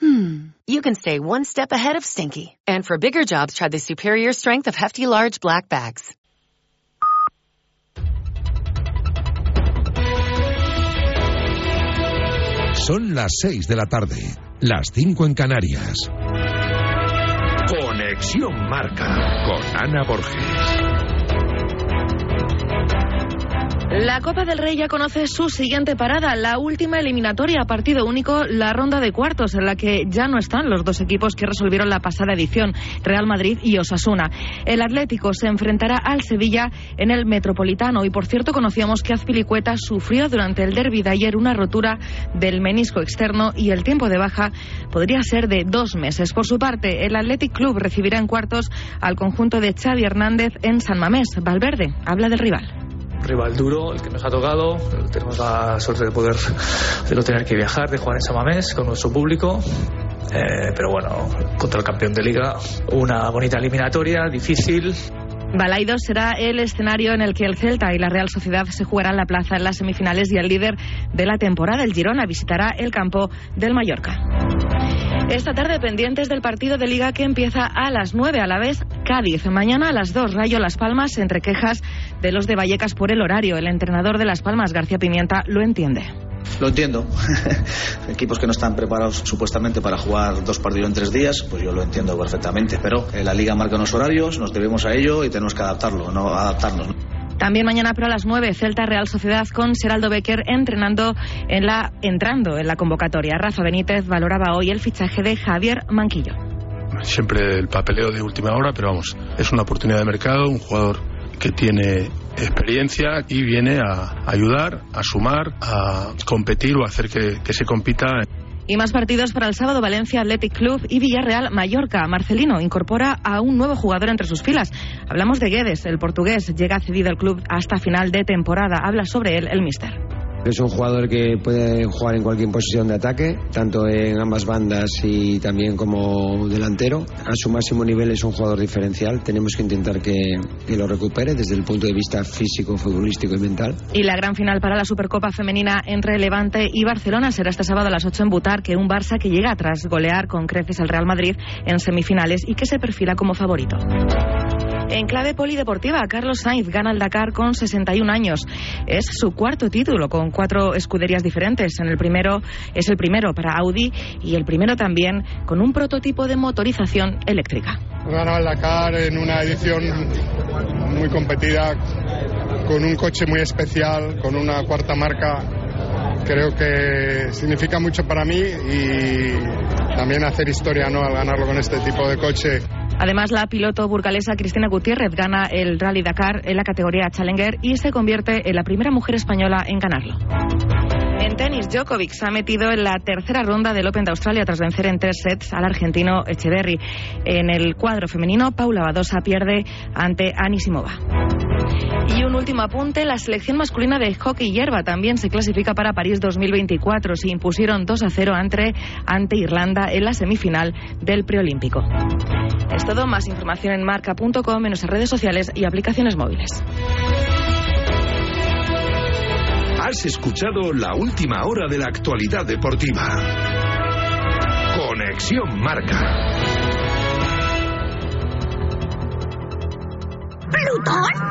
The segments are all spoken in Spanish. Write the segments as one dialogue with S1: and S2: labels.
S1: hmm, you can stay one step ahead of stinky. And for bigger jobs, try the superior strength of Hefty Large Black Bags.
S2: Son las 6 de la tarde, las 5 en Canarias. Conexión Marca con Ana Borges.
S3: La Copa del Rey ya conoce su siguiente parada, la última eliminatoria, partido único, la ronda de cuartos, en la que ya no están los dos equipos que resolvieron la pasada edición, Real Madrid y Osasuna. El Atlético se enfrentará al Sevilla en el Metropolitano y, por cierto, conocíamos que Azpilicueta sufrió durante el derby de ayer una rotura del menisco externo y el tiempo de baja podría ser de dos meses. Por su parte, el Athletic Club recibirá en cuartos al conjunto de Xavi Hernández en San Mamés. Valverde habla del rival
S4: rival duro, el que nos ha tocado. Tenemos la suerte de poder de no tener que viajar, de jugar en Samamés con nuestro público. Eh, pero bueno, contra el campeón de liga, una bonita eliminatoria, difícil,
S3: Balaidos será el escenario en el que el Celta y la Real Sociedad se jugarán la plaza en las semifinales y el líder de la temporada, el Girona, visitará el campo del Mallorca. Esta tarde pendientes del partido de liga que empieza a las 9 a la vez Cádiz. Mañana a las 2 Rayo Las Palmas entre quejas de los de Vallecas por el horario. El entrenador de Las Palmas, García Pimienta, lo entiende.
S5: Lo entiendo. Equipos que no están preparados supuestamente para jugar dos partidos en tres días, pues yo lo entiendo perfectamente. Pero eh, la liga marca unos horarios, nos debemos a ello y tenemos que adaptarlo, no adaptarnos.
S3: También mañana pero a las 9 Celta Real Sociedad con Seraldo Becker entrenando en la entrando en la convocatoria. Rafa Benítez valoraba hoy el fichaje de Javier Manquillo.
S6: Siempre el papeleo de última hora, pero vamos, es una oportunidad de mercado, un jugador que tiene experiencia y viene a ayudar, a sumar, a competir o a hacer que, que se compita.
S3: Y más partidos para el sábado, Valencia Athletic Club y Villarreal Mallorca. Marcelino incorpora a un nuevo jugador entre sus filas. Hablamos de Guedes, el portugués, llega cedido al club hasta final de temporada. Habla sobre él el mister.
S7: Es un jugador que puede jugar en cualquier posición de ataque, tanto en ambas bandas y también como delantero. A su máximo nivel es un jugador diferencial. Tenemos que intentar que, que lo recupere desde el punto de vista físico, futbolístico y mental.
S3: Y la gran final para la Supercopa Femenina entre Levante y Barcelona será este sábado a las 8 en Butar, que un Barça que llega tras golear con creces al Real Madrid en semifinales y que se perfila como favorito. En clave polideportiva, Carlos Sainz gana el Dakar con 61 años. Es su cuarto título con cuatro escuderías diferentes. En el primero es el primero para Audi y el primero también con un prototipo de motorización eléctrica.
S8: Ganó el Dakar en una edición muy competida, con un coche muy especial, con una cuarta marca. Creo que significa mucho para mí y también hacer historia ¿no? al ganarlo con este tipo de coche.
S3: Además, la piloto burgalesa Cristina Gutiérrez gana el Rally Dakar en la categoría Challenger y se convierte en la primera mujer española en ganarlo. En tenis, Djokovic se ha metido en la tercera ronda del Open de Australia tras vencer en tres sets al argentino Echeverry. En el cuadro femenino, Paula Badosa pierde ante Anisimova. Último apunte, la selección masculina de hockey hierba también se clasifica para París 2024. Se impusieron 2 a 0 ante, ante Irlanda en la semifinal del preolímpico. Es todo, más información en marca.com, en nuestras redes sociales y aplicaciones móviles.
S2: Has escuchado la última hora de la actualidad deportiva. Conexión Marca.
S9: ¿Plutón?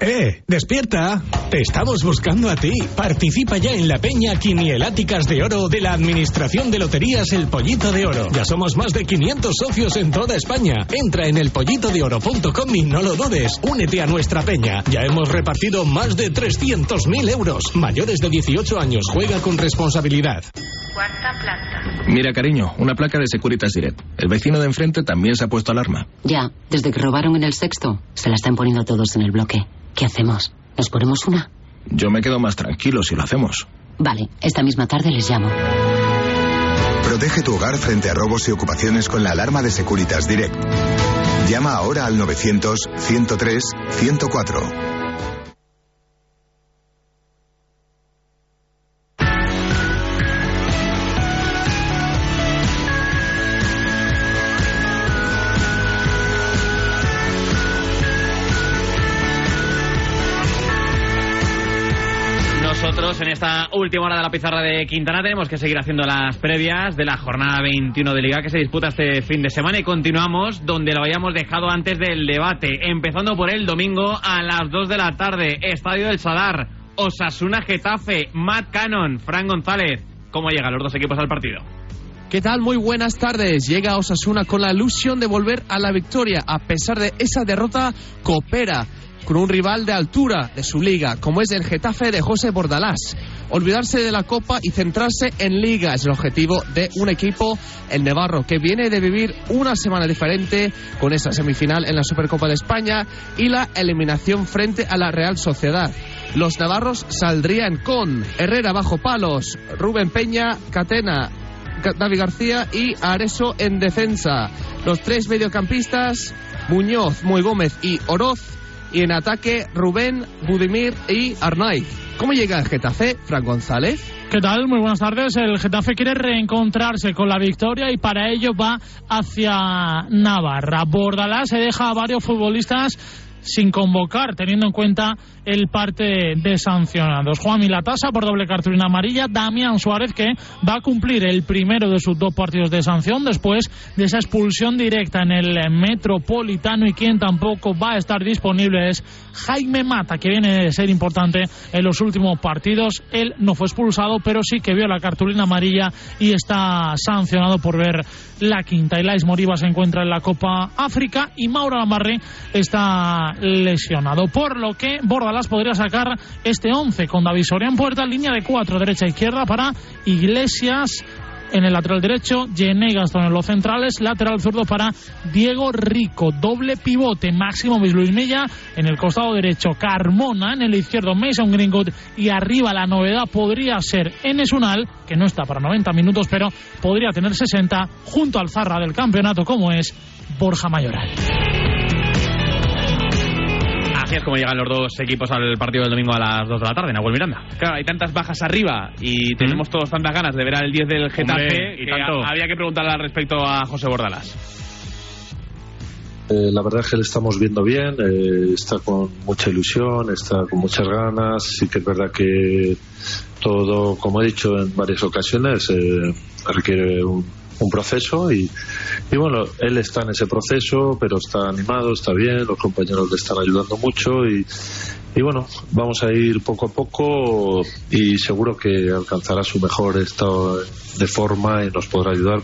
S10: ¡Eh! ¡Despierta! Te estamos buscando a ti. Participa ya en la Peña Quinieláticas de Oro de la Administración de Loterías El Pollito de Oro. Ya somos más de 500 socios en toda España. Entra en elpollitodeoro.com y no lo dudes. Únete a nuestra peña. Ya hemos repartido más de 300.000 euros. Mayores de 18 años. Juega con responsabilidad.
S3: Cuarta planta.
S11: Mira, cariño, una placa de Securitas Direct. El vecino de enfrente también se ha puesto alarma.
S12: Ya, desde que robaron en el sexto, se la están poniendo todos en el bloque. ¿Qué hacemos? ¿Nos ponemos una?
S11: Yo me quedo más tranquilo si lo hacemos.
S12: Vale, esta misma tarde les llamo.
S13: Protege tu hogar frente a robos y ocupaciones con la alarma de Securitas Direct. Llama ahora al 900-103-104.
S14: En esta última hora de la pizarra de Quintana tenemos que seguir haciendo las previas de la jornada 21 de Liga que se disputa este fin de semana y continuamos donde lo habíamos dejado antes del debate, empezando por el domingo a las 2 de la tarde, Estadio del Sadar, Osasuna Getafe, Matt Cannon, Fran González. ¿Cómo llegan los dos equipos al partido?
S15: ¿Qué tal? Muy buenas tardes. Llega Osasuna con la ilusión de volver a la victoria. A pesar de esa derrota, coopera con un rival de altura de su liga, como es el Getafe de José Bordalás. Olvidarse de la Copa y centrarse en Liga es el objetivo de un equipo, el Navarro, que viene de vivir una semana diferente con esa semifinal en la Supercopa de España y la eliminación frente a la Real Sociedad. Los navarros saldrían con Herrera bajo palos, Rubén Peña, Catena, David García y Areso en defensa. Los tres mediocampistas, Muñoz, Muy Gómez y Oroz. Y en ataque, Rubén, Budimir y Arnaiz. ¿Cómo llega el Getafe, Fran González?
S16: ¿Qué tal? Muy buenas tardes. El Getafe quiere reencontrarse con la victoria y para ello va hacia Navarra. Bordalás se deja a varios futbolistas sin convocar, teniendo en cuenta el parte de sancionados. Juan Milatasa por doble cartulina amarilla, Damián Suárez que va a cumplir el primero de sus dos partidos de sanción después de esa expulsión directa en el Metropolitano y quien tampoco va a estar disponible es Jaime Mata, que viene de ser importante en los últimos partidos. Él no fue expulsado, pero sí que vio la cartulina amarilla y está sancionado por ver la quinta. Elais Moriba se encuentra en la Copa África y Mauro Lamarre está lesionado, por lo que Bordalas podría sacar este 11 con David Soria en puerta, línea de 4 derecha e izquierda para Iglesias en el lateral derecho, Yenegas en los centrales, lateral zurdo para Diego Rico, doble pivote, máximo Luis Milla en el costado derecho, Carmona en el izquierdo, Mason Greenwood y arriba la novedad podría ser Enes Unal, que no está para 90 minutos, pero podría tener 60 junto al Zarra del campeonato como es Borja Mayoral.
S14: Así es como llegan los dos equipos al partido del domingo a las 2 de la tarde, Nahuel Miranda.
S17: Claro, hay tantas bajas arriba y tenemos todos tantas ganas de ver al 10 del Getafe
S14: Hombre, y
S17: que
S14: tanto.
S17: había que preguntarle al respecto a José Bordalas.
S18: Eh, la verdad es que le estamos viendo bien, eh, está con mucha ilusión, está con muchas ganas, sí que es verdad que todo, como he dicho en varias ocasiones, eh, requiere un, un proceso y, y bueno, él está en ese proceso, pero está animado, está bien, los compañeros le están ayudando mucho y, y bueno, vamos a ir poco a poco y seguro que alcanzará su mejor estado de forma y nos podrá ayudar.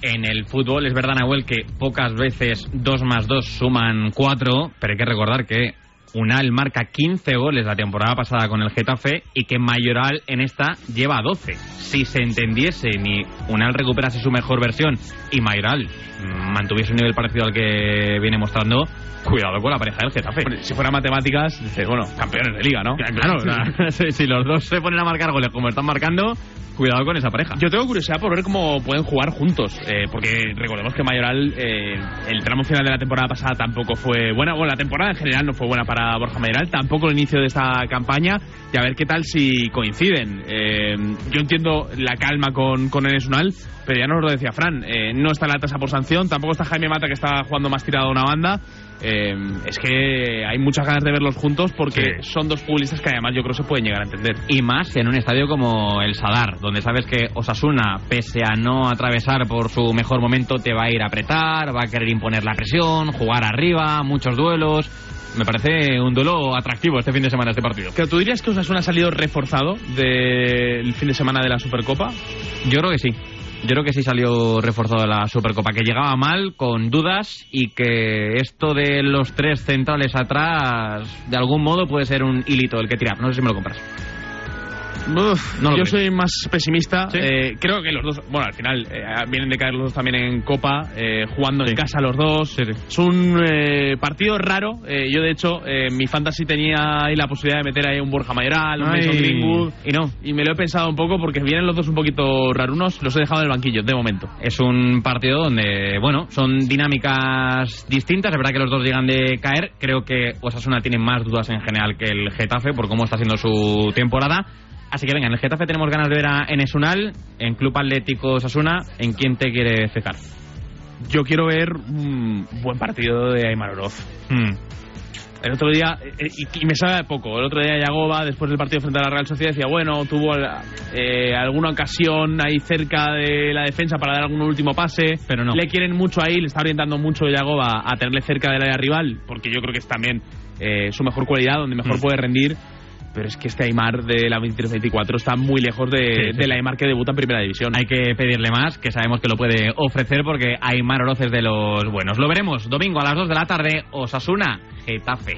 S14: En el fútbol es verdad, Nahuel, que pocas veces 2 más 2 suman 4, pero hay que recordar que Unal marca 15 goles la temporada pasada con el Getafe y que Mayoral en esta lleva 12. Si se entendiese ni Unal recuperase su mejor versión y Mayoral mantuviese un nivel parecido al que viene mostrando, cuidado con la pareja del Getafe.
S17: Si fuera matemáticas, dices, bueno, campeones de liga, ¿no?
S14: Claro, o sea, si, si los dos se ponen a marcar goles como están marcando, cuidado con esa pareja.
S17: Yo tengo curiosidad por ver cómo pueden jugar juntos, eh, porque recordemos que Mayoral, eh, el tramo final de la temporada pasada tampoco fue buena, bueno, la temporada en general no fue buena para para Borja Mayoral, tampoco el inicio de esta campaña, y a ver qué tal si coinciden. Eh, yo entiendo la calma con, con Enes Unal, pero ya nos lo decía Fran, eh, no está la tasa por sanción, tampoco está Jaime Mata que está jugando más tirado a una banda. Eh, es que hay muchas ganas de verlos juntos porque son dos futbolistas que además yo creo se pueden llegar a entender.
S14: Y más en un estadio como el Sadar, donde sabes que Osasuna, pese a no atravesar por su mejor momento, te va a ir a apretar, va a querer imponer la presión, jugar arriba, muchos duelos. Me parece un duelo atractivo este fin de semana, este partido.
S17: ¿Que ¿Tú dirías que Osasuna ha salido reforzado del fin de semana de la Supercopa?
S14: Yo creo que sí. Yo creo que sí salió reforzado de la Supercopa, que llegaba mal, con dudas, y que esto de los tres centrales atrás, de algún modo puede ser un hilito el que tirar. No sé si me lo compras.
S17: Uf,
S14: No lo
S17: yo
S14: creo.
S17: soy más pesimista.
S14: ¿Sí?
S17: Eh, creo que los dos, bueno, al final eh, vienen de caer los dos también en Copa, eh, jugando en casa los dos. Es un partido raro. Yo, de hecho, mi fantasy tenía ahí la posibilidad de meter ahí un Borja Mayoral, un. Mason Greenwood.
S14: Y no.
S17: Y me lo he pensado un poco porque vienen los dos un poquito rarunos. Los he dejado en el banquillo, de momento.
S14: Es un partido donde, bueno, son dinámicas distintas. Es verdad que los dos llegan de caer. Creo que Osasuna tiene más dudas en general que el Getafe por cómo está siendo su temporada. Así que venga, en el Getafe tenemos ganas de ver a Enes Unal, en Club Atlético Osasuna. ¿En quién te quiere fijar?
S17: Yo quiero ver un buen partido de Aymar Oroz.
S14: Hmm.
S17: El otro día, eh, y, y me sabe de poco, el otro día Yagoba, después del partido frente a la Real Sociedad, decía, bueno, tuvo eh, alguna ocasión ahí cerca de la defensa para dar algún último pase,
S14: pero no.
S17: Le quieren mucho ahí, le está orientando mucho Yagoba a tenerle cerca del área rival, porque yo creo que es también eh, su mejor cualidad, donde mejor
S14: Mm.
S17: puede rendir. Pero es que este Aymar de la 23-24 está muy lejos de,
S14: Sí, sí.
S17: del Aymar que debuta en Primera División.
S14: Hay que pedirle más, que sabemos que lo puede ofrecer porque Aymar Oroz es de los buenos. Lo veremos domingo a las 2 de la tarde, Osasuna, Getafe.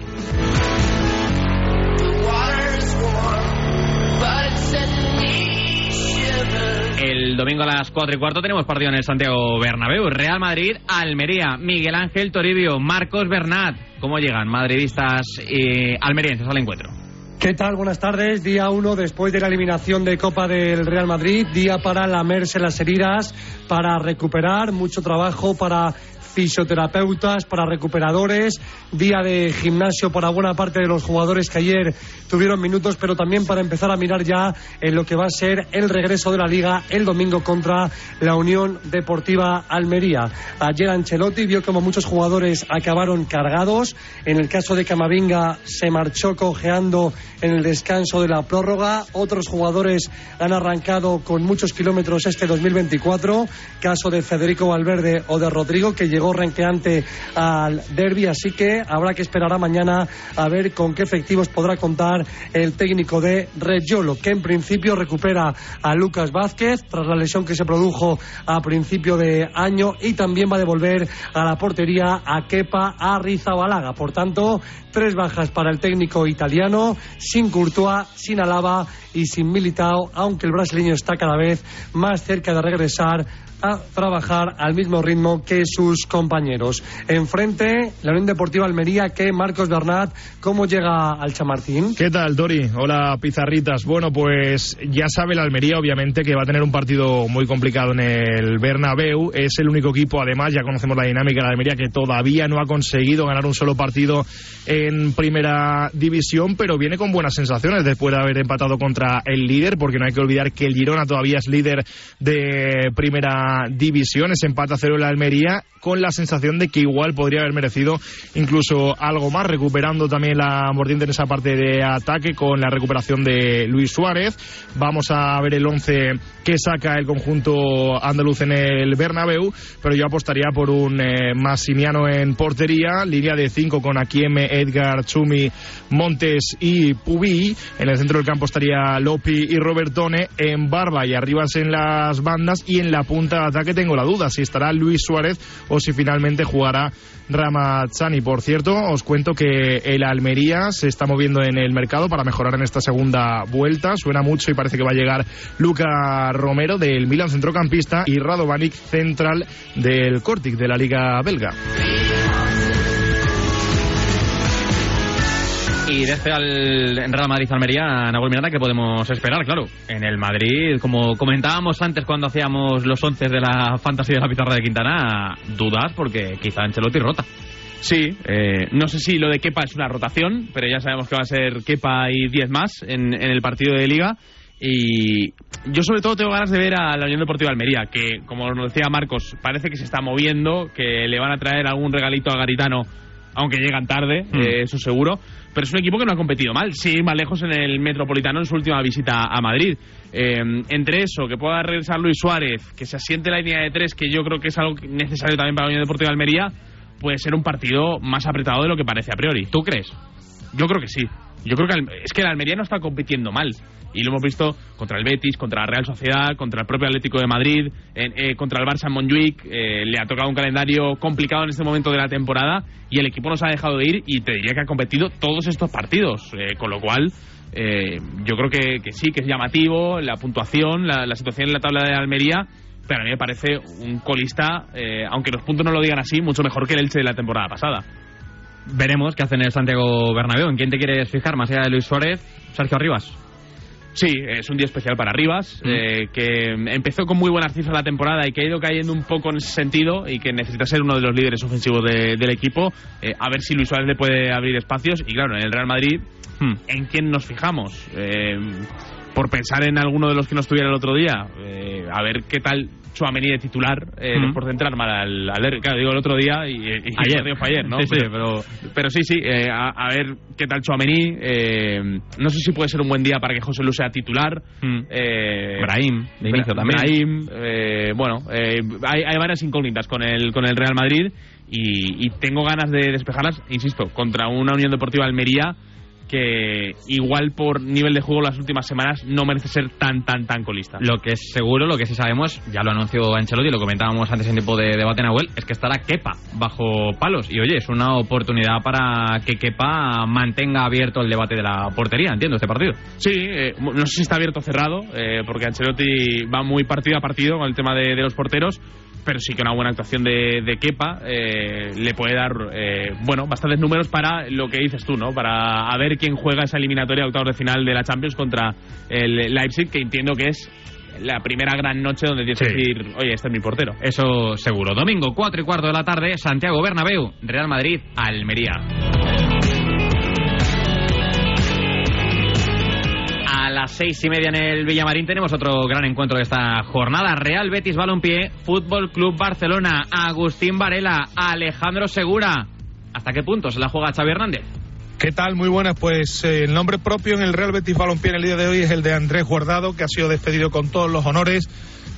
S14: El domingo a las 4 y cuarto tenemos partido en el Santiago Bernabéu. Real Madrid, Almería, Miguel Ángel Toribio, Marcos Bernat. ¿Cómo llegan madridistas y almerienses al encuentro?
S19: ¿Qué tal? Buenas tardes. Día uno después de la eliminación de Copa del Real Madrid. Día para lamerse las heridas, para recuperar. Mucho trabajo para fisioterapeutas, para recuperadores. Día de gimnasio para buena parte de los jugadores que ayer tuvieron minutos, pero también para empezar a mirar ya en lo que va a ser el regreso de la Liga el domingo contra la Unión Deportiva Almería. Ayer Ancelotti vio como muchos jugadores acabaron cargados. En el caso de Camavinga se marchó cojeando en el descanso de la prórroga. Otros jugadores han arrancado con muchos kilómetros este 2024. Caso de Federico Valverde o de Rodrigo, que llegó renqueante al derby. Así que habrá que esperar a mañana a ver con qué efectivos podrá contar el técnico de Reggiolo, que en principio recupera a Lucas Vázquez tras la lesión que se produjo a principio de año y también va a devolver a la portería a Kepa Arrizabalaga. Por tanto, tres bajas para el técnico italiano, sin Courtois, sin Alaba y sin Militao, aunque el brasileño está cada vez más cerca de regresar a trabajar al mismo ritmo que sus compañeros. Enfrente, la Unión Deportiva Almería, que Marcos Bernat, ¿cómo llega al Chamartín?
S20: ¿Qué tal, Tori? Hola, pizarritas. Bueno, pues ya sabe la Almería, obviamente, que va a tener un partido muy complicado en el Bernabéu. Es el único equipo, además, ya conocemos la dinámica de la Almería, que todavía no ha conseguido ganar un solo partido en primera división, pero viene con buenas sensaciones después de haber empatado contra el líder, porque no hay que olvidar que el Girona todavía es líder de primera división. Ese empate a cero en la Almería, con la sensación de que igual podría haber merecido incluso algo más, recuperando también la mordiente en esa parte de ataque con la recuperación de Luis Suárez. Vamos a ver el 11 que saca el conjunto andaluz en el Bernabéu, pero yo apostaría por un eh, Massimiano en portería, línea de 5 con Akieme, Edgar, Chumi, Montes y Pubí. En el centro del campo estaría Lopi y Robertone, en Barba y arriba en las bandas y en la punta ataque tengo la duda si estará Luis Suárez o si finalmente jugará Ramazzani. Por cierto, os cuento que el Almería se está moviendo en el mercado para mejorar en esta segunda vuelta. Suena mucho y parece que va a llegar Luca Romero del Milan centrocampista y Radovanic central del Cortic de la Liga belga.
S14: Y desde el Real Madrid-Almería, Nahuel Miranda, ¿qué podemos esperar? Claro, en el Madrid, como comentábamos antes cuando hacíamos los once de la fantasía de la pizarra de Quintana, dudas porque quizá Ancelotti rota.
S17: Sí, eh, no sé si lo de Kepa es una rotación, pero ya sabemos que va a ser Kepa y 10 más en, en el partido de Liga. Y yo sobre todo tengo ganas de ver a la Unión Deportiva Almería, que como nos decía Marcos, parece que se está moviendo, que le van a traer algún regalito a Garitano, aunque llegan tarde,
S14: Hmm.
S17: eh, eso seguro. Pero es un equipo que no ha competido mal, sí, más lejos en el Metropolitano en su última visita a Madrid. Eh, entre eso, que pueda regresar Luis Suárez, que se asiente la línea de tres, que yo creo que es algo necesario también para la Unión Deportiva Almería, puede ser un partido más apretado de lo que parece a priori.
S14: ¿Tú crees?
S17: Yo creo que sí. Yo creo que es que el Almería no está compitiendo mal. Y lo hemos visto contra el Betis, contra la Real Sociedad, contra el propio Atlético de Madrid, en- eh, contra el Barça en Montjuic. Eh, le ha tocado un calendario complicado en este momento de la temporada y el equipo nos ha dejado de ir y te diría que ha competido todos estos partidos. Eh, con lo cual, eh, yo creo que, que sí, que es llamativo la puntuación, la, la situación en la tabla de Almería. Pero a mí me parece un colista, eh, aunque los puntos no lo digan así, mucho mejor que el Elche de la temporada pasada.
S14: Veremos qué hacen en el Santiago Bernabéu. ¿En quién te quieres fijar más allá de Luis Suárez? Sergio Arribas.
S17: Sí, es un día especial para Rivas, eh, que empezó con muy buenas cifras la temporada y que ha ido cayendo un poco en ese sentido y que necesita ser uno de los líderes ofensivos de- del equipo. Eh, a ver si Luis Suárez le puede abrir espacios. Y claro, en el Real Madrid, ¿en quién nos fijamos? Eh, por pensar en alguno de los que no estuviera el otro día, eh, a ver qué tal Chuamení de titular, eh,
S14: Ujú.
S17: después de entrar mal al, al. Claro, digo el otro día y, y
S14: Ayer.
S17: fue ayer, ¿no?
S14: Sí, sí,
S17: pero, pero sí, sí, eh, a, a ver qué tal Chuamení. Eh, no sé si puede ser un buen día para que José Lu sea titular. Eh,
S14: Brahim, de inicio
S17: Bra-
S14: también.
S17: Brahim, eh, bueno, eh, hay, hay varias incógnitas con el, con el Real Madrid y, y tengo ganas de despejarlas, insisto, contra una Unión Deportiva Almería que igual por nivel de juego las últimas semanas no merece ser tan, tan, tan colista.
S14: Lo que es seguro, lo que sí sabemos, ya lo anunció Ancelotti, lo comentábamos antes en tiempo de debate en Abuel, es que estará Kepa bajo palos. Y oye, es una oportunidad para que Kepa mantenga abierto el debate de la portería, entiendo, este partido.
S17: Sí, eh, no sé si está abierto o cerrado, eh, porque Ancelotti va muy partido a partido con el tema de, de los porteros, pero sí que una buena actuación de, de Kepa eh, le puede dar, eh, bueno, bastantes números para lo que dices tú, ¿no? Para a ver quién juega esa eliminatoria a octavos de final de la Champions contra el Leipzig, que entiendo que es la primera gran noche donde tienes que decir, oye, este es mi portero.
S14: Eso seguro. Domingo, 4 y cuarto de la tarde, Santiago Bernabéu, Real Madrid, Almería. Las seis y media en el Villamarín tenemos otro gran encuentro de esta jornada. Real Betis Balompié, Fútbol Club Barcelona, Agustín Varela, Alejandro Segura. ¿Hasta qué punto se la juega Xavi Hernández?
S21: ¿Qué tal? Muy buenas. Pues eh, el nombre propio en el Real Betis Balompié en el día de hoy es el de Andrés Guardado, que ha sido despedido con todos los honores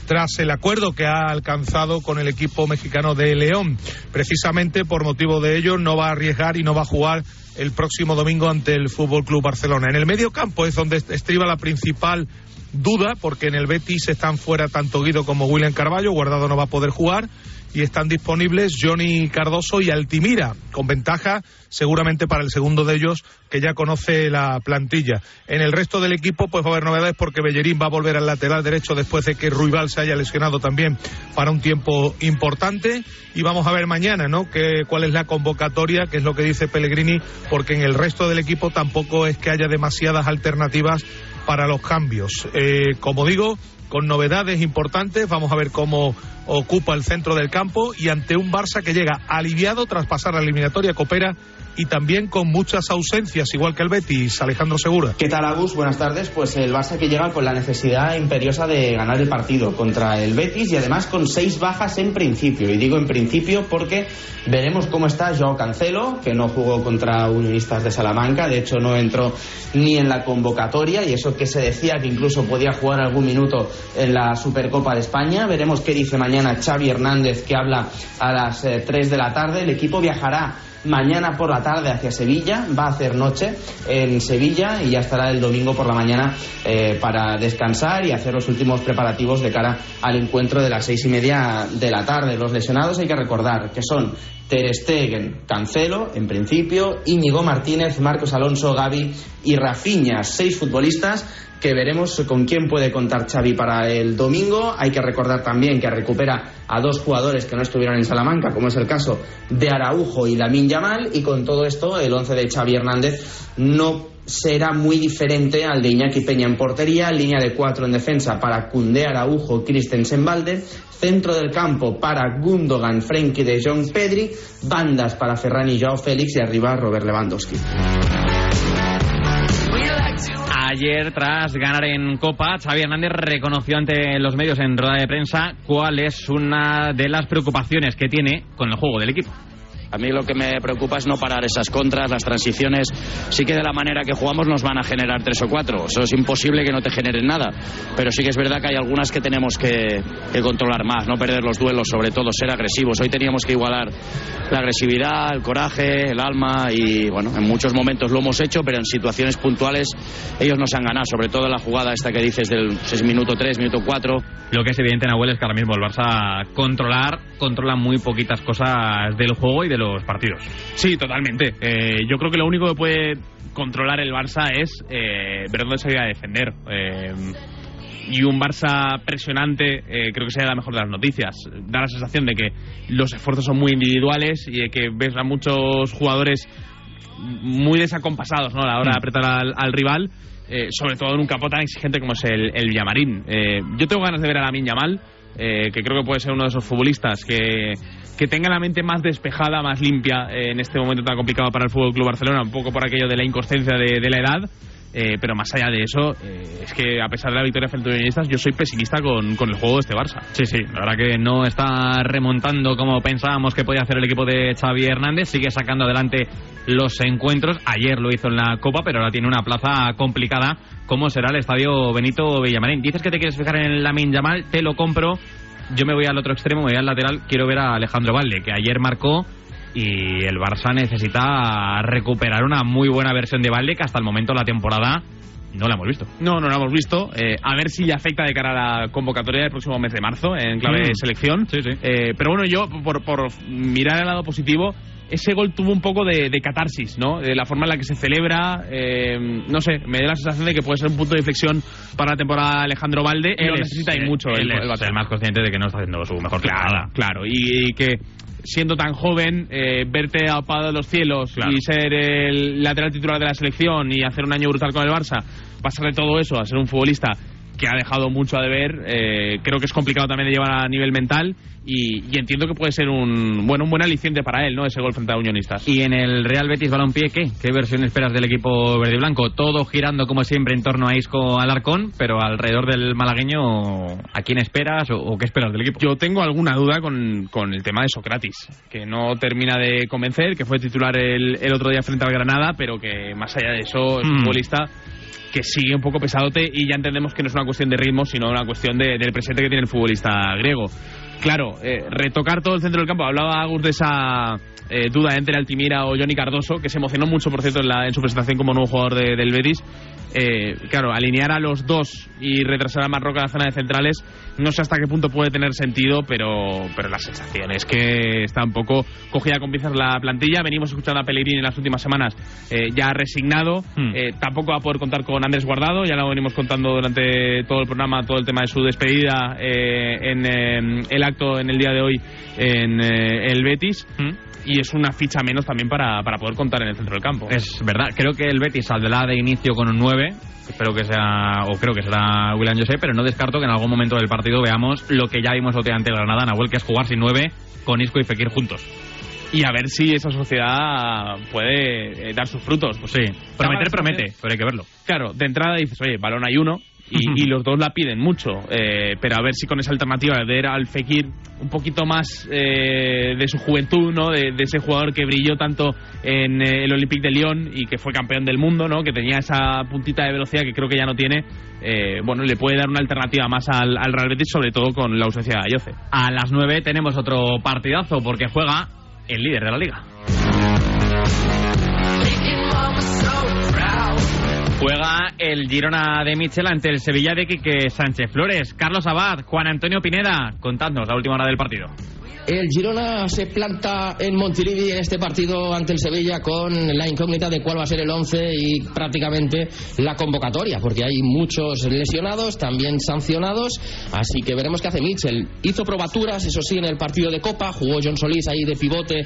S21: tras el acuerdo que ha alcanzado con el equipo mexicano de León. Precisamente por motivo de ello no va a arriesgar y no va a jugar el próximo domingo ante el Fútbol Club Barcelona. En el medio campo es donde estriba la principal duda, porque en el Betis están fuera tanto Guido como William Carballo, Guardado no va a poder jugar y están disponibles Johnny Cardoso y Altimira, con ventaja seguramente para el segundo de ellos que ya conoce la plantilla. En el resto del equipo pues va a haber novedades porque Bellerín va a volver al lateral derecho después de que Ruibal se haya lesionado también para un tiempo importante y vamos a ver mañana, ¿no? Que, cuál es la convocatoria, que es lo que dice Pellegrini, porque en el resto del equipo tampoco es que haya demasiadas alternativas para los cambios. Eh, como digo, con novedades importantes. Vamos a ver cómo ocupa el centro del campo y ante un Barça que llega aliviado tras pasar la eliminatoria Copera y también con muchas ausencias, igual que el Betis, Alejandro Segura.
S22: ¿Qué tal, Agus? Buenas tardes. Pues el Barça que llega con la necesidad imperiosa de ganar el partido contra el Betis y además con seis bajas en principio. Y digo en principio porque veremos cómo está Joao Cancelo, que no jugó contra Unionistas de Salamanca, de hecho no entró ni en la convocatoria y eso que se decía que incluso podía jugar algún minuto en la Supercopa de España. Veremos qué dice mañana Xavi Hernández, que habla a las eh, 3 de la tarde. El equipo viajará mañana por la tarde hacia Sevilla, va a hacer noche en Sevilla y ya estará el domingo por la mañana eh, para descansar y hacer los últimos preparativos de cara al encuentro de las seis y media de la tarde. Los lesionados hay que recordar que son Ter Stegen, Cancelo, en principio, Íñigo Martínez, Marcos Alonso, Gaby y Rafinha, seis futbolistas que veremos con quién puede contar Xavi para el domingo. Hay que recordar también que recupera a dos jugadores que no estuvieron en Salamanca, como es el caso de Araujo y Lamin Yamal, y con todo esto el once de Xavi Hernández no será muy diferente al de Iñaki Peña en portería, línea de cuatro en defensa para Cunde, Araujo, Christensen, Valde, centro del campo para Gundogan, Frenkie de Jong, Pedri, bandas para Ferran y Joao Félix y arriba Robert Lewandowski.
S14: Ayer, tras ganar en Copa, Xavi Hernández reconoció ante los medios en rueda de prensa cuál es una de las preocupaciones que tiene con el juego del equipo.
S23: A mí lo que me preocupa es no parar esas contras, las transiciones. Sí que de la manera que jugamos nos van a generar tres o cuatro. Eso es imposible que no te generen nada. Pero sí que es verdad que hay algunas que tenemos que, controlar más, no perder los duelos, sobre todo ser agresivos. Hoy teníamos que igualar la agresividad, el coraje, el alma y bueno, en muchos momentos lo hemos hecho, pero en situaciones puntuales ellos nos han ganado, sobre todo la jugada esta que dices del 6 minuto 3, minuto 4.
S14: Lo que es evidente, Nahuel, es que ahora mismo el Barça controlar, controla muy poquitas cosas del juego y de los partidos.
S17: Sí, totalmente. Eh, yo creo que lo único que puede controlar el Barça es eh, ver dónde salir a defender. Eh, y un Barça presionante eh, creo que sería la mejor de las noticias. Da la sensación de que los esfuerzos son muy individuales y de que ves a muchos jugadores muy desacompasados ¿no? a la hora de apretar al, al rival, eh, sobre todo en un campo tan exigente como es el, el Villamarín. Eh, yo tengo ganas de ver a Lamin Yamal, eh, que creo que puede ser uno de esos futbolistas que, que tenga la mente más despejada, más limpia eh, en este momento tan complicado para el Fútbol Club Barcelona, un poco por aquello de la inconsciencia de, de la edad. Eh, pero más allá de eso, eh, es que a pesar de la victoria Unionistas, yo soy pesimista con, con el juego de este Barça.
S14: Sí, sí, la verdad que no está remontando como pensábamos que podía hacer el equipo de Xavi Hernández, sigue sacando adelante los encuentros, ayer lo hizo en la Copa, pero ahora tiene una plaza complicada como será el estadio Benito Villamarín. Dices que te quieres fijar en Lamin Yamal, te lo compro, yo me voy al otro extremo, me voy al lateral, quiero ver a Alejandro Valde, que ayer marcó y el Barça necesita recuperar una muy buena versión de Valde que hasta el momento de la temporada no la hemos visto.
S17: No, no la hemos visto. Eh, a ver si le afecta de cara a la convocatoria del próximo mes de marzo en clave
S14: Mm.
S17: de selección. Eh, pero bueno, yo, por, por mirar el lado positivo, ese gol tuvo un poco de, de catarsis, ¿no? De la forma en la que se celebra. eh, no sé, me da la sensación de que puede ser un punto de inflexión para la temporada de Alejandro Valde. y lo necesita y mucho
S14: él
S17: el,
S14: es
S17: el
S14: el más consciente de que no está haciendo su mejor temporada.
S17: Claro, y, y que siendo tan joven, eh, verte apagado de los cielos y ser el lateral titular de la selección y hacer un año brutal con el Barça, pasarle todo eso a ser un futbolista que ha dejado mucho a deber, eh, creo que es complicado también de llevar a nivel mental y, y entiendo que puede ser un bueno un buen aliciente para él, ¿no? Ese gol frente a Unionistas.
S14: Y en el Real Betis Balompié, ¿qué? ¿Qué versión esperas del equipo verde y blanco? Todo girando como siempre en torno a Isco Alarcón, pero alrededor del malagueño, ¿a quién esperas o, o qué esperas del equipo?
S17: Yo tengo alguna duda con, con el tema de Socratis, que no termina de convencer, que fue titular el, el otro día frente al Granada, pero que más allá de eso es un
S14: Hmm.
S17: futbolista que sigue un poco pesadote y ya entendemos que no es una cuestión de ritmo, sino una cuestión de- del presente que tiene el futbolista griego. Claro, eh, retocar todo el centro del campo. Hablaba Agus de esa eh, duda entre Altimira o Johnny Cardoso, que se emocionó mucho, por cierto, en, la- en su presentación como nuevo jugador de- del Betis. Eh, claro, alinear a los dos y retrasar a Marroca en la zona de centrales, no sé hasta qué punto puede tener sentido, pero, pero la sensación es que está un poco cogida con piezas la plantilla. Venimos escuchando a Pellegrini en las últimas semanas eh, ya resignado. Eh, tampoco va a poder contar con Andrés Guardado, ya lo venimos contando durante todo el programa, todo el tema de su despedida eh, en eh, el acto en el día de hoy en eh, el Betis. Y es una ficha menos también para, para poder contar en el centro del campo.
S14: Es verdad, creo que el Betis saldrá de inicio con un 9. Espero que sea, o creo que será William José, pero no descarto que en algún momento del partido veamos lo que ya vimos ante el Granada, Nahuel, que es jugar sin 9 con Isco y Fekir juntos.
S17: y a ver si esa sociedad puede eh, dar sus frutos. Pues
S14: sí, prometer promete, pero hay que verlo.
S17: Claro, de entrada dices, oye, balón hay uno. Y, y los dos la piden mucho, eh, pero a ver si con esa alternativa de ver al Fekir un poquito más eh, de su juventud, ¿no? De, de ese jugador que brilló tanto en eh, el Olympique de Lyon y que fue campeón del mundo, ¿no? Que tenía esa puntita de velocidad que creo que ya no tiene. eh, bueno, le puede dar una alternativa más al, al Real Betis, sobre todo con la ausencia de Ayoce.
S14: A las 9 tenemos otro partidazo porque juega el líder de la liga. Juega el Girona de Michel ante el Sevilla de Quique Sánchez Flores. Carlos Abad, Juan Antonio Pineda, contadnos la última hora del partido.
S24: El Girona se planta en Montilivi en este partido ante el Sevilla con la incógnita de cuál va a ser el 11 y prácticamente la convocatoria, porque hay muchos lesionados, también sancionados, así que veremos qué hace Mitchell. Hizo probaturas, eso sí, en el partido de Copa, jugó John Solís ahí de pivote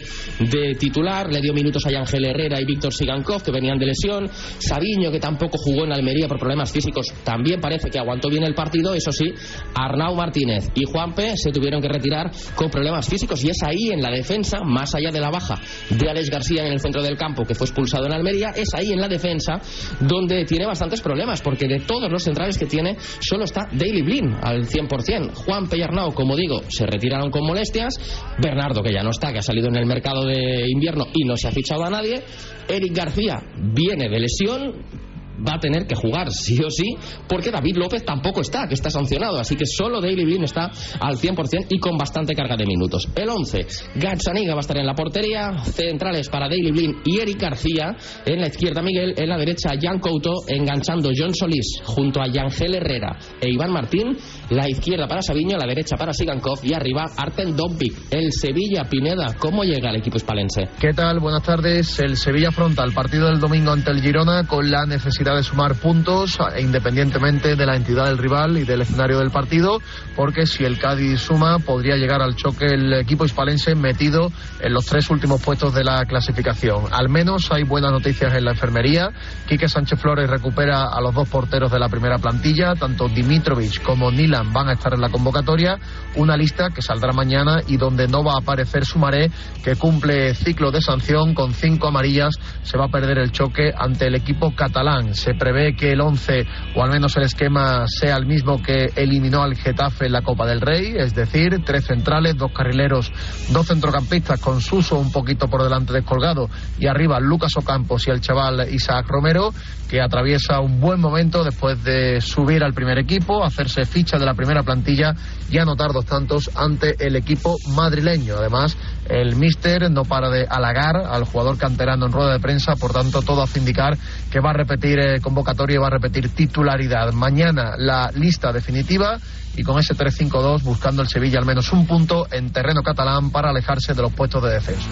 S24: de titular, le dio minutos a Ángel Herrera y Víctor Sigankov, que venían de lesión, Sabiño, que tampoco jugó en Almería por problemas físicos, también parece que aguantó bien el partido, eso sí, Arnau Martínez y Juanpe se tuvieron que retirar con problemas físicos y es ahí en la defensa, más allá de la baja de Alex García en el centro del campo que fue expulsado en Almería, es ahí en la defensa donde tiene bastantes problemas porque de todos los centrales que tiene solo está Daily Blin al 100%. Juan Pellarnau, como digo, se retiraron con molestias, Bernardo que ya no está, que ha salido en el mercado de invierno y no se ha fichado a nadie, Eric García viene de lesión, va a tener que jugar sí o sí, porque David López tampoco está, que está sancionado. Así que solo Daily Blin está al 100% y con bastante carga de minutos. El 11, Gazzaniga va a estar en la portería, centrales para Daily Blin y Eric García. En la izquierda, Miguel, en la derecha, Jan Couto, enganchando John Solís junto a Yangel Herrera e Iván Martín. La izquierda para Sabiño, la derecha para Sigankov y arriba Arten Dobbik. El Sevilla Pineda, ¿cómo llega el equipo hispalense?
S25: ¿Qué tal? Buenas tardes. El Sevilla afronta el partido del domingo ante el Girona con la necesidad de sumar puntos e independientemente de la entidad del rival y del escenario del partido, porque si el Cádiz suma podría llegar al choque el equipo hispalense metido en los tres últimos puestos de la clasificación. Al menos hay buenas noticias en la enfermería. Quique Sánchez Flores recupera a los dos porteros de la primera plantilla, tanto Dimitrovic como Nilan van a estar en la convocatoria. Una lista que saldrá mañana y donde no va a aparecer Sumaré, que cumple ciclo de sanción con cinco amarillas. Se va a perder el choque ante el equipo catalán. Se prevé que el 11 o al menos el esquema sea el mismo que eliminó al Getafe en la Copa del Rey, es decir, tres centrales, dos carrileros, dos centrocampistas con Suso un poquito por delante descolgado y arriba Lucas Ocampos y el chaval Isaac Romero, que atraviesa un buen momento después de subir al primer equipo, hacerse ficha de la primera plantilla y anotar dos tantos ante el equipo madrileño. Además, el míster no para de halagar al jugador canterano en rueda de prensa, por tanto, todo hace indicar que va a repetir eh, convocatoria y va a repetir titularidad. Mañana la lista definitiva y con ese 3-5-2 buscando el Sevilla al menos un punto en terreno catalán para alejarse de los puestos de descenso.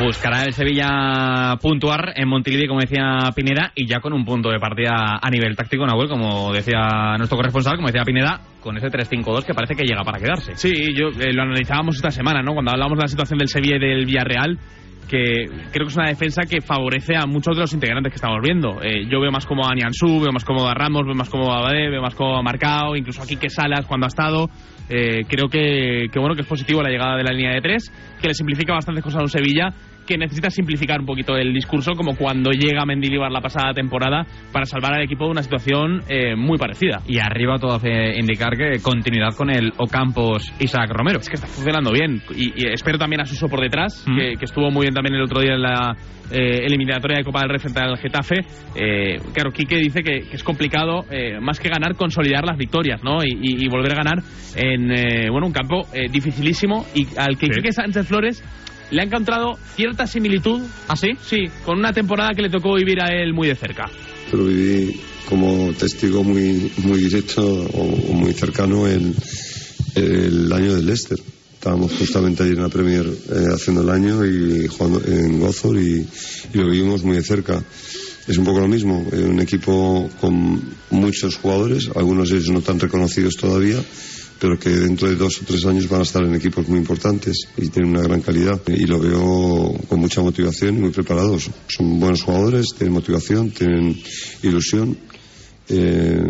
S14: Buscará el Sevilla puntuar en Montilivi, como decía Pineda, y ya con un punto de partida a nivel táctico, Nahuel, como decía nuestro corresponsal, como decía Pineda, con ese 3-5-2 que parece que llega para quedarse.
S17: Sí, yo eh, lo analizábamos esta semana, ¿no? Cuando hablábamos de la situación del Sevilla y del Villarreal, que creo que es una defensa que favorece a muchos de los integrantes que estamos viendo. Eh, yo veo más como a Nianzú, veo más como a Ramos, veo más como a Abade, veo más como a Marcao, incluso aquí que Salas cuando ha estado. Eh, creo que, que, bueno que es positivo la llegada de la línea de tres, que le simplifica bastantes cosas a un Sevilla que necesita simplificar un poquito el discurso, como cuando llega Mendilibar la pasada temporada para salvar al equipo de una situación eh, muy parecida.
S14: Y arriba todo hace indicar que continuidad con el Ocampos Isaac Romero.
S17: Es que está funcionando bien. Y, y espero también a Suso por detrás, mm. que, que, estuvo muy bien también el otro día en la eh, eliminatoria de Copa del Rey frente al Getafe. Eh, claro, Quique dice que, que es complicado, eh, más que ganar, consolidar las victorias, ¿no? Y, y, y volver a ganar en eh, bueno un campo dificilísimo y al que sí. Quique Sánchez Flores le ha encontrado cierta similitud.
S14: ¿Ah, sí?
S17: Con una temporada que le tocó vivir a él muy de cerca.
S26: Lo viví como testigo muy, muy directo o, muy cercano el, el año del Leicester. Estábamos justamente allí en la Premier eh, haciendo el año y jugando en Gozor y, y, lo vivimos muy de cerca. Es un poco lo mismo, eh, un equipo con muchos jugadores, algunos de ellos no tan reconocidos todavía, pero que dentro de dos o tres años van a estar en equipos muy importantes y tienen una gran calidad. Y lo veo con mucha motivación y muy preparados. Son buenos jugadores, tienen motivación, tienen ilusión. Eh,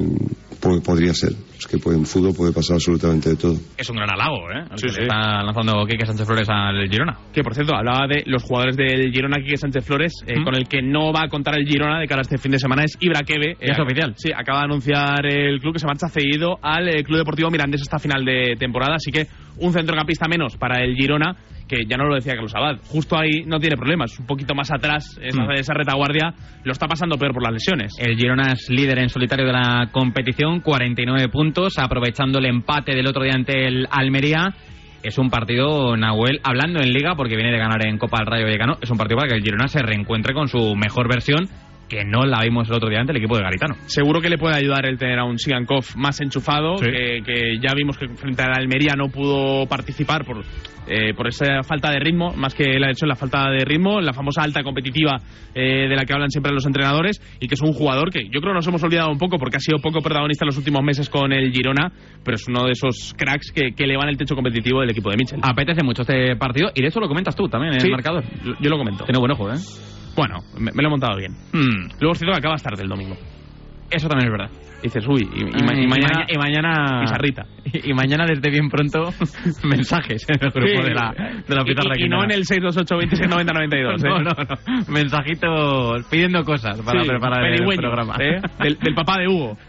S26: podría ser. Es que puede, en fútbol puede pasar absolutamente de todo.
S14: Es un gran halago, ¿eh?
S17: Sí,
S14: que
S17: sí.
S14: está lanzando Quique Sánchez Flores al Girona.
S17: Que por cierto, hablaba de los jugadores del Girona, Quique Sánchez Flores, eh,
S14: ¿Mm?
S17: con el que no va a contar el Girona de cara a este fin de semana es Ibra Kebe.
S14: Ya es oficial.
S17: Sí, acaba de anunciar el club que se marcha cedido al eh, Club Deportivo Mirandés esta final de temporada, así que un centrocampista menos para el Girona que ya no lo decía Carlos Abad, justo ahí no tiene problemas, un poquito más atrás, esa,
S14: Mm.
S17: esa retaguardia lo está pasando peor por las lesiones.
S14: El Girona es líder en solitario de la competición, 49 puntos, aprovechando el empate del otro día ante el Almería. Es un partido, Nahuel, hablando en Liga, porque viene de ganar en Copa del Rayo Vallecano, es un partido para que el Girona se reencuentre con su mejor versión que no la vimos el otro día ante el equipo de Garitano.
S17: Seguro que le puede ayudar el tener a un Sigankov más enchufado,
S14: Sí.
S17: que, que ya vimos que frente a la Almería no pudo participar por, eh, por esa falta de ritmo, más que él ha hecho la falta de ritmo, la famosa alta competitiva eh, de la que hablan siempre los entrenadores, y que es un jugador que yo creo nos hemos olvidado un poco porque ha sido poco protagonista en los últimos meses con el Girona, pero es uno de esos cracks que, que elevan el techo competitivo del equipo de Mitchell.
S14: Apetece mucho este partido y de eso lo comentas tú también en
S17: Sí,
S14: el marcador.
S17: Yo lo comento.
S14: Tiene buen ojo, ¿eh?
S17: Bueno, me, me lo he montado bien. Luego es cierto que acabas tarde el domingo.
S14: Eso también es verdad.
S17: Dices, uy, y, y ma- y mañana...
S14: maña- y mañana
S17: Pizarrita.
S14: Y, mañana desde bien pronto mensajes en el grupo
S17: Sí.
S14: de la, de la pizarra
S17: y, y no en el 628 26 90 92 ¿eh?
S14: No, no, no. Mensajitos pidiendo cosas para
S17: Sí,
S14: preparar el programa.
S17: ¿eh? Del- del papá de Hugo.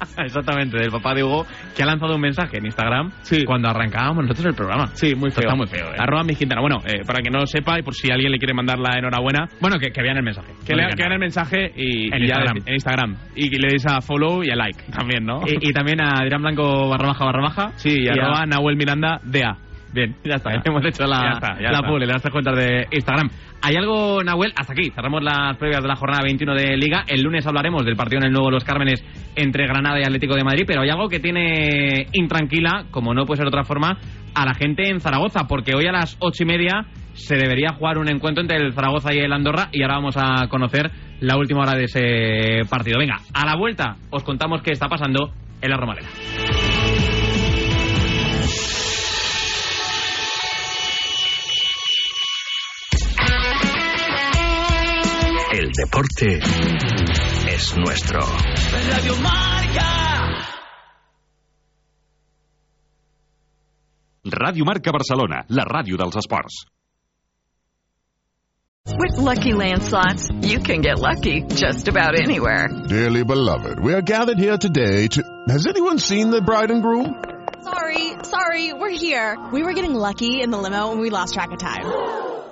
S14: Exactamente, del papá de Hugo, que ha lanzado un mensaje en Instagram cuando arrancábamos nosotros el programa.
S17: Sí, muy feo.
S14: Está muy feo, ¿eh?
S17: Arroba mi Quintana. Bueno, eh, para que no lo sepa y por si alguien le quiere mandar la enhorabuena.
S14: Bueno, que, que vean el mensaje.
S17: Que,
S14: No
S17: le, que vean el mensaje y,
S14: En
S17: y
S14: Instagram.
S17: en Instagram. Y que le deis a follow y a like también, ¿no?
S14: Y, y también a Adrián Blanco barra baja barra baja.
S17: Sí, y,
S14: a-
S17: arroba Nahuel Miranda DA.
S14: Bien, ya está.
S17: Ya.
S14: Hemos hecho la,
S17: Ya está, ya
S14: la
S17: está.
S14: las tres cuentas de Instagram. ¿Hay algo, Nahuel? Hasta aquí. Cerramos las previas de la jornada 21 de Liga. El lunes hablaremos del partido en el nuevo Los Cármenes entre Granada y Atlético de Madrid. Pero hay algo que tiene intranquila, como no puede ser de otra forma, a la gente en Zaragoza. Porque hoy a las ocho y media se debería jugar un encuentro entre el Zaragoza y el Andorra. Y ahora vamos a conocer la última hora de ese partido. Venga, a la vuelta os contamos qué está pasando en la Romareda.
S11: El deporte es nuestro.
S27: Radio Marca.
S28: Ràdio Marca Barcelona, la ràdio dels esports.
S29: With Lucky Land slots, you can get lucky just about anywhere.
S30: Dearly beloved, we are gathered here today to. Has anyone seen the bride and groom?
S31: Sorry, sorry, we're here. We were getting lucky in the limo and we lost track of time.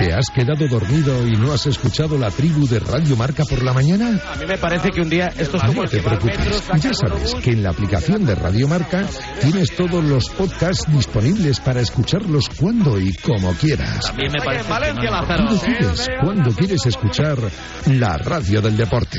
S32: ¿Te has quedado dormido y no has escuchado la tribu de Radio Marca por la mañana?
S15: A mí me parece que un día esto es como
S32: No te preocupes, ya sabes que en la aplicación de Radio Marca tienes todos los podcasts disponibles para escucharlos cuando y como quieras.
S15: También me parece
S32: Tú decides cuándo quieres escuchar la radio del deporte.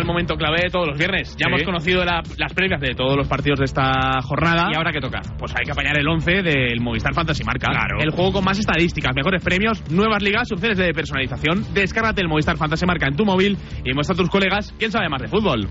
S17: El momento clave de todos los viernes. Ya
S14: Sí.
S17: hemos conocido la- las previas de todos los partidos de esta jornada.
S14: ¿Y ahora qué toca?
S17: Pues hay que apañar el 11 del Movistar Fantasy Marca.
S14: Claro.
S17: El juego con más estadísticas, mejores premios, nuevas ligas, opciones de personalización. Descárgate el Movistar Fantasy Marca en tu móvil y muestra a tus colegas quién sabe más de fútbol.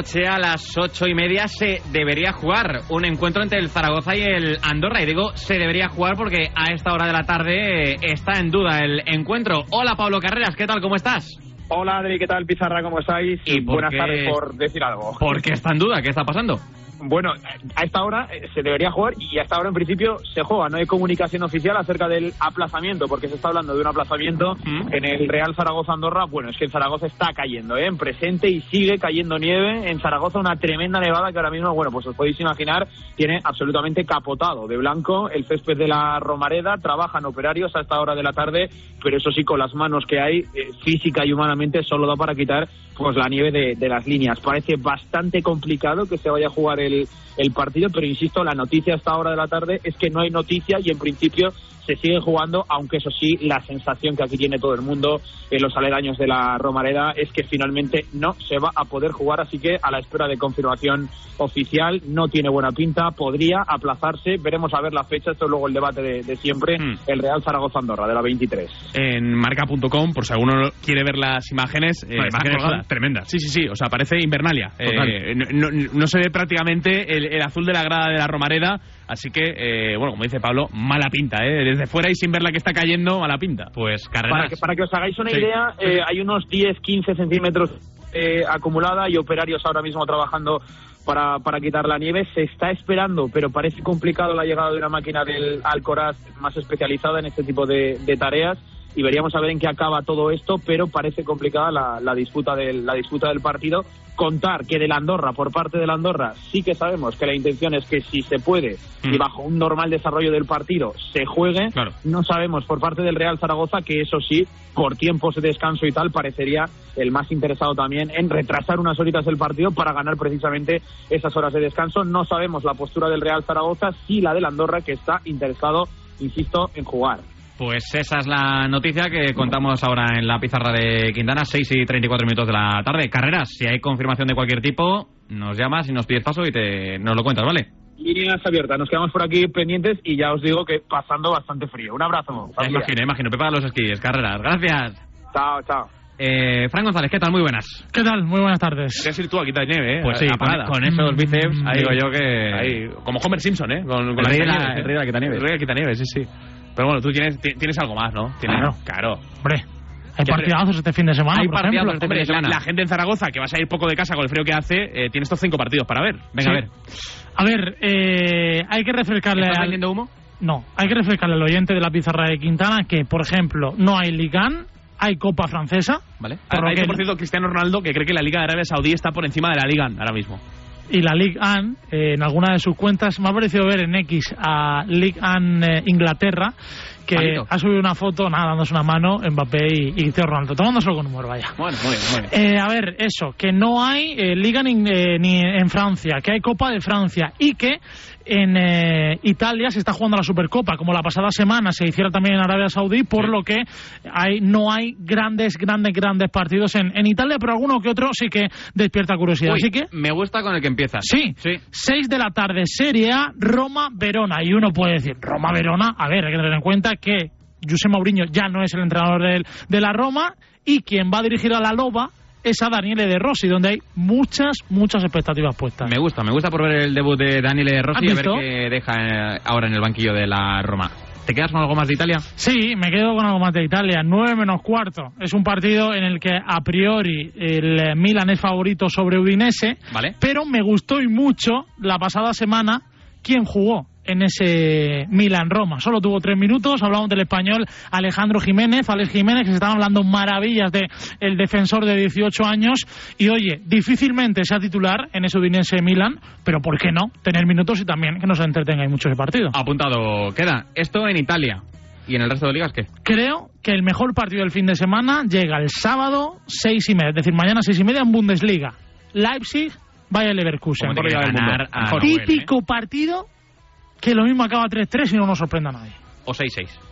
S14: Noche a las ocho y media se debería jugar un encuentro entre el Zaragoza y el Andorra. Y digo, se debería jugar porque a esta hora de la tarde eh, está en duda el encuentro. Hola Pablo Carreras, ¿qué tal? ¿Cómo estás?
S33: Hola Adri, ¿qué tal Pizarra? ¿Cómo estáis?
S14: ¿Y
S33: Buenas
S14: qué-
S33: tardes por decir algo.
S14: ¿Por qué está en duda? ¿Qué está pasando?
S33: Bueno, a esta hora eh, se debería jugar y a esta hora en principio se juega. No hay comunicación oficial acerca del aplazamiento, porque se está hablando de un aplazamiento en el Real Zaragoza-Andorra. Bueno, es que en Zaragoza está cayendo, ¿eh? En presente y sigue cayendo nieve. En Zaragoza una tremenda nevada que ahora mismo, bueno, pues os podéis imaginar, tiene absolutamente capotado de blanco el césped de la Romareda. Trabajan operarios a esta hora de la tarde, pero eso sí, con las manos que hay, eh, física y humanamente, solo da para quitar pues la nieve de, de las líneas. Parece bastante complicado que se vaya a jugar el, el partido, pero insisto, la noticia a esta hora de la tarde es que no hay noticia y en principio se sigue jugando, aunque eso sí, la sensación que aquí tiene todo el mundo en los aledaños de la Romareda es que finalmente no se va a poder jugar, así que a la espera de confirmación oficial no tiene buena pinta, podría aplazarse, veremos a ver la fecha, esto es luego el debate de, de siempre, el Real Zaragoza-Andorra de la 23.
S17: en marca.com, por si alguno quiere ver las imágenes. eh,
S14: No,
S17: están
S14: imágenes tremendas.
S17: Sí, sí, sí, o sea, parece Invernalia. Eh, no, no- no se ve prácticamente el, el azul de la grada de la Romareda, así que, eh, bueno, como dice Pablo, mala pinta, ¿eh? Desde fuera y sin ver la que está cayendo, mala pinta.
S14: Pues
S33: Para que, para que os hagáis una
S17: Sí.
S33: idea, eh, hay unos 10-15 centímetros eh, acumulada y operarios ahora mismo trabajando para, para quitar la nieve. Se está esperando, pero parece complicado la llegada de una máquina del Alcoraz más especializada en este tipo de, de tareas. Y veríamos a ver en qué acaba todo esto, pero parece complicada la, la disputa del, la disputa del partido. Contar que de la Andorra, por parte de la Andorra, sí que sabemos que la intención es que si se puede y bajo un normal desarrollo del partido se juegue. No sabemos por parte del Real Zaragoza que eso sí, por tiempos de descanso y tal, parecería el más interesado también en retrasar unas horitas el partido para ganar precisamente esas horas de descanso. No sabemos la postura del Real Zaragoza, sí la del Andorra que está interesado, insisto, en jugar.
S14: Pues esa es la noticia que contamos ahora en la pizarra de Quintana, 6 y 34 minutos de la tarde. Carreras, si hay confirmación de cualquier tipo, nos llamas y nos pides paso y te, nos lo cuentas, ¿vale?
S33: Líneas abiertas, nos quedamos por aquí pendientes y ya os digo que pasando bastante frío. Un abrazo.
S14: Ya imagino, imagino. Prepara los esquíes, Carreras. Gracias.
S33: Chao, chao.
S14: Eh, Fran González, ¿qué tal? Muy buenas.
S16: ¿Qué tal? Muy buenas tardes.
S17: Quieres ir tú a quitar nieve, ¿eh?
S14: Pues sí, con,
S17: Apagada.
S14: con esos bíceps,
S17: Ahí.
S14: digo yo que...
S17: Ahí, como Homer Simpson, ¿eh? Con, con
S14: El
S17: la
S14: rey de la-
S17: ¿eh?
S14: el rey de la quitanieves.
S17: El rey de la sí, sí. Pero bueno, tú tienes, ti- tienes algo más, ¿no? Tienes-
S16: Claro.
S17: Claro.
S16: Hombre, hay partidazos este fin de semana,
S17: Hay
S16: por
S17: partidazos
S16: ejemplo.
S17: este fin de semana. La, gente en Zaragoza, que vas a ir poco de casa con el frío que hace, eh, tiene estos cinco partidos para ver.
S16: Sí. A ver, eh, hay que refrescarle
S14: ¿Estás
S16: al...
S14: vendiendo humo?
S16: No, hay que refrescarle al oyente de la pizarra de Quintana que, por ejemplo, no hay Ligan, hay Copa Francesa.
S14: Vale.
S16: Por
S17: Ha dicho,
S16: que-
S17: por cierto, Cristiano Ronaldo que cree que la Liga de Arabia Saudí está por encima de la Liga ahora mismo.
S16: Y la Ligue 1 eh, en alguna de sus cuentas me ha parecido ver en X a Ligue 1 eh, Inglaterra que ha subido una foto nada dándose una mano Mbappé y, y Cristiano Ronaldo tomándoselo con humor vaya
S14: Bueno, muy bien, muy bien.
S16: Eh, a ver, eso, que no hay Liga ni, ni en Francia, que hay Copa de Francia y que en eh, Italia se está jugando la Supercopa, como la pasada semana se hiciera también en Arabia Saudí, por lo que hay, no hay grandes, grandes, grandes partidos en, en Italia, pero alguno que otro sí que despierta curiosidad.
S14: Uy,
S16: Así que
S14: me gusta con el que
S16: Sí,
S14: sí.
S16: 6 de la tarde, Serie A, Roma-Verona. Y uno puede decir, Roma-Verona, a ver, hay que tener en cuenta que José Mourinho ya no es el entrenador de la Roma y quien va a dirigir a la Loba es a Daniele De Rossi, donde hay muchas, muchas expectativas puestas.
S14: Me gusta, me gusta por ver el debut de Daniele Rossi y
S16: ¿Has
S14: a ver qué deja eh, ahora en el banquillo de la Roma. ¿Te quedas con algo más de Italia?
S16: Sí, me quedo con algo más de Italia. 9 menos cuarto. Es un partido en el que a priori el eh, Milan es favorito sobre Udinese.
S14: Vale.
S16: Pero me gustó y mucho la pasada semana quién jugó en ese Milan-Roma. Solo tuvo tres minutos. Hablamos del español Alejandro Jiménez. Alex Jiménez, que se están hablando maravillas de el defensor de 18 años. Y oye, difícilmente sea titular en ese Udinese Milan, pero ¿por qué no? Tener minutos y también que nos entretenga y mucho ese partido.
S14: Apuntado queda. Esto en Italia. ¿Y en el resto de ligas qué?
S16: Creo que el mejor partido del fin de semana llega el sábado seis y media, es decir, mañana seis y media en Bundesliga. Leipzig, Bayern Leverkusen.
S14: Ganar a Noel, ¿eh?
S16: Típico partido que lo mismo acaba 3-3 y no nos sorprenda a nadie.
S14: O 6-6.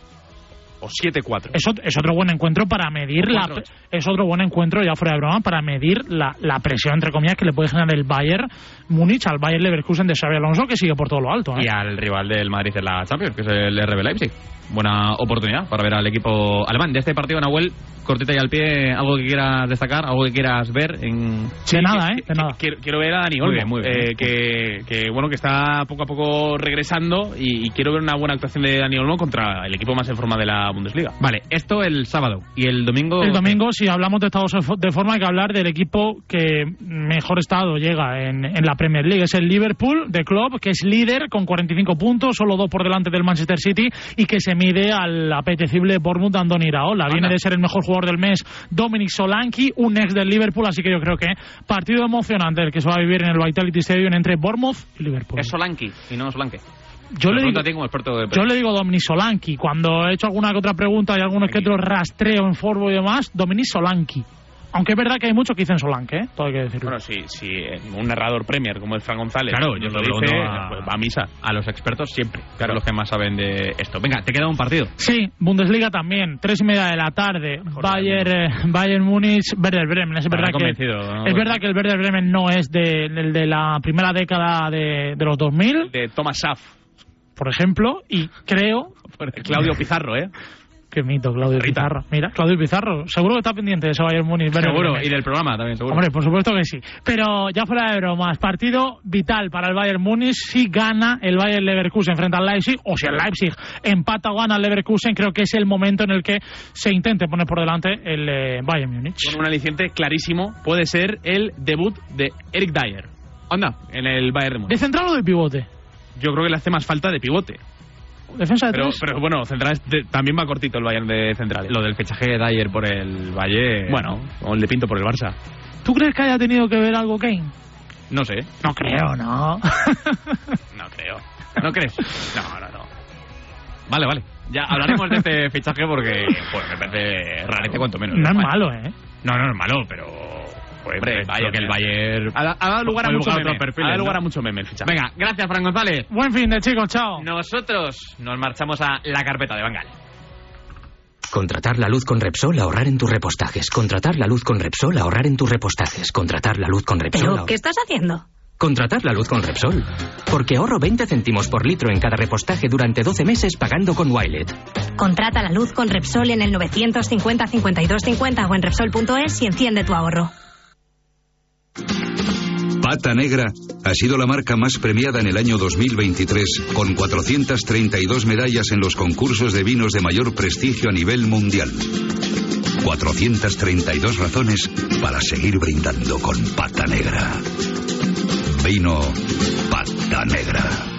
S17: O 7-4.
S16: Es, es otro buen encuentro para medir la,
S17: 4-8.
S16: es otro buen encuentro ya fuera de broma para medir la, la presión entre comillas que le puede generar el Bayern Múnich al Bayern Leverkusen de Xabi Alonso que sigue por todo lo alto ¿eh?
S14: Y al rival del Madrid en la Champions, que es el RB Leipzig. Buena oportunidad para ver al equipo alemán. De este partido, Nahuel, cortita y al pie, algo que quieras destacar, algo que quieras ver en...
S16: de nada eh de nada
S17: Quiero, quiero ver a Dani
S14: Muy
S17: Olmo,
S14: bien, muy bien.
S17: eh, que, que, bueno que está poco a poco regresando y, y quiero ver una buena actuación de Dani Olmo contra el equipo más en forma de la Bundesliga.
S14: Vale, esto el sábado. ¿Y el domingo?
S16: El domingo, si hablamos de estados de forma, hay que hablar del equipo que mejor estado llega en, en la Premier League. Es el Liverpool de Club, que es líder con 45 puntos, solo dos por delante del Manchester City y que se mide al apetecible Bournemouth de Andoni Iraola. Viene de ser el mejor jugador del mes Dominic Solanke, un ex del Liverpool, así que yo creo que partido emocionante el que se va a vivir en el Vitality Stadium entre Bournemouth y Liverpool.
S14: Es Solanki y no Solanke.
S16: Yo le digo-
S14: como experto de
S16: Yo le digo Dominic Solanki. Cuando he hecho alguna que otra pregunta y algunos que otros rastreo en Forbo y demás, Dominic Solanki. Aunque es verdad que hay muchos que dicen Solanke, ¿eh? Todo hay que decirlo.
S17: Bueno, si, si un narrador Premier como el Fran González
S14: Claro, yo
S17: lo
S14: lo
S17: dice,
S14: a-
S17: pues va a misa.
S14: A los expertos siempre, claro, los que más saben de esto. Venga, te queda un partido.
S16: Sí, Bundesliga también, tres y media de la tarde. Bayern, eh, Bayern Múnich, Werder Bremen. Es verdad, que, es verdad que el Werder Bremen no es de, del de la primera década de, de los 2000,
S17: De Thomas Schaff.
S16: Por ejemplo, y creo...
S17: Claudio Pizarro, ¿eh?
S16: Qué mito, Claudio
S17: Rita.
S16: Pizarro. Mira, Claudio Pizarro. Seguro que está pendiente de ese Bayern Múnich.
S14: Seguro, y del programa también, seguro.
S16: Hombre, por supuesto que sí. Pero ya fuera de bromas, partido vital para el Bayern Múnich si gana el Bayern Leverkusen frente al Leipzig o si el Leipzig empata o gana al Leverkusen, creo que es el momento en el que se intente poner por delante el eh, Bayern Múnich.
S17: Con un aliciente clarísimo puede ser el debut de Eric Dyer. Anda, en el Bayern de
S16: ¿De
S17: Múnich.
S16: central o de pivote?
S17: Yo creo que le hace más falta de pivote.
S16: Defensa de
S17: Pero,
S16: tres.
S17: pero bueno, centrales de- también va cortito el Bayern de centrales.
S14: Lo del fichaje de Dyer por el Valle...
S17: Bueno, o el de Pinto por el Barça.
S16: ¿Tú crees que haya tenido que ver algo Kane?
S17: No sé.
S16: No creo, no.
S17: No creo.
S14: ¿No crees?
S17: No, no, no.
S14: Vale, vale. Ya hablaremos de este fichaje porque pues, me parece rarete cuanto menos.
S16: No es malo, ¿eh?
S14: No, no es malo, pero... Pues,
S17: Hombre, Bayern,
S14: que el. Bayern...
S17: Ha, da- ha dado lugar a mucho meme. ha dado
S14: ¿no?
S17: lugar a mucho meme el fichaje.
S14: Venga, gracias, Fran González.
S16: Buen fin de chicos, chao.
S14: Nosotros nos marchamos a la carpeta de Bangal.
S34: Contratar la luz con Repsol, ahorrar en tus repostajes. Contratar la luz con Repsol, ahorrar en tus repostajes. Contratar la luz con Repsol.
S12: ¿Pero
S34: ahor-
S12: qué estás haciendo?
S34: Contratar la luz con Repsol. Porque ahorro 20 céntimos por litro en cada repostaje durante 12 meses pagando con Wilet.
S12: Contrata la luz con Repsol en el 950 52 50 o en Repsol.es y enciende tu ahorro.
S11: Pata Negra ha sido la marca más premiada en el año 2023, con 432 medallas en los concursos de vinos de mayor prestigio a nivel mundial. 432 razones para seguir brindando con Pata Negra. Vino Pata Negra.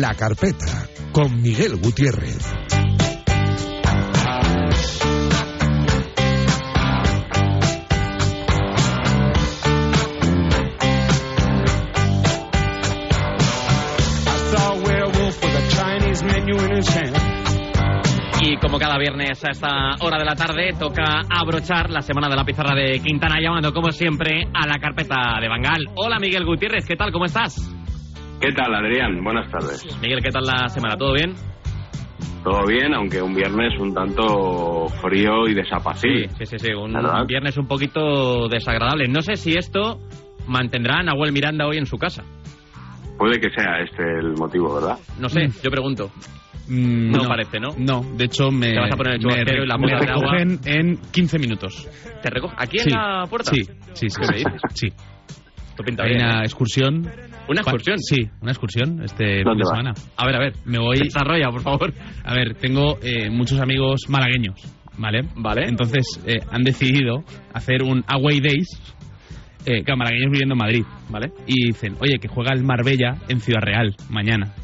S2: La carpeta con Miguel Gutiérrez.
S14: Y como cada viernes a esta hora de la tarde, toca abrochar la semana de la pizarra de Quintana, llamando como siempre a la carpeta de Bangal. Hola Miguel Gutiérrez, ¿qué tal? ¿Cómo estás?
S35: ¿Qué tal, Adrián? Buenas tardes.
S14: Miguel, ¿qué tal la semana? ¿Todo bien?
S35: Todo bien, aunque un viernes un tanto frío y desapacible.
S14: Sí, sí, sí, un
S35: ¿Verdad?
S14: viernes un poquito desagradable. No sé si esto mantendrá a Nahuel Miranda hoy en su casa.
S35: Puede que sea este el motivo, ¿verdad?
S14: No sé, yo pregunto.
S17: Mm,
S14: No parece, ¿no?
S17: No, de hecho me,
S14: Te vas a poner el
S17: me,
S14: y la
S17: me
S14: bola de agua.
S17: recogen en 15 minutos.
S14: ¿Te recoge? ¿Aquí en
S17: Sí,
S14: la puerta?
S17: Sí, sí, sí.
S14: ¿Qué me
S17: sí,
S14: dices?
S17: Sí.
S14: Esto pinta
S17: Hay
S14: bien,
S17: una
S14: ¿eh?
S17: excursión.
S14: ¿Una excursión?
S17: Sí, una excursión este fin
S14: ¿Dónde
S17: de semana.
S14: A ver, a ver.
S17: Me voy.
S14: Desarrolla, por favor.
S17: A ver, tengo eh, muchos amigos malagueños, ¿vale?
S14: Vale.
S17: Entonces eh, han decidido hacer un Away Days, eh, que malagueños viviendo en Madrid, ¿vale? Y dicen, oye, que juega el Marbella en Ciudad Real mañana.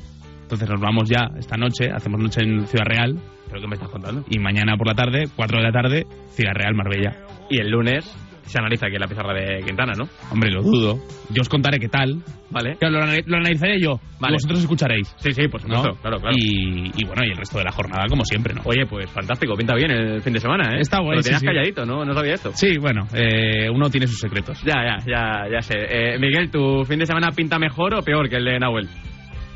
S17: Entonces nos vamos ya esta noche, hacemos noche en Ciudad Real.
S14: ¿Pero qué me estás contando?
S17: Y mañana por la tarde, 4 de la tarde, Ciudad Real, Marbella.
S14: Y el lunes se analiza aquí en la pizarra de Quintana, ¿no?
S17: Hombre, lo dudo. Yo os contaré qué tal.
S14: Vale.
S17: Claro, lo, anali- lo analizaré yo.
S14: Vale.
S17: Vosotros escucharéis.
S14: Sí, sí, por supuesto.
S17: ¿no?
S14: Claro, claro.
S17: Y, y bueno, y el resto de la jornada, como siempre, ¿no?
S14: Oye, pues fantástico, pinta bien el fin de semana, ¿eh?
S17: Está guay,
S14: Lo
S17: sí,
S14: tenías
S17: sí.
S14: calladito, ¿no? No sabía esto.
S17: Sí, bueno, eh, uno tiene sus secretos.
S14: Ya, ya, ya, ya sé. Eh, Miguel, ¿tu fin de semana pinta mejor o peor que el de Nahuel?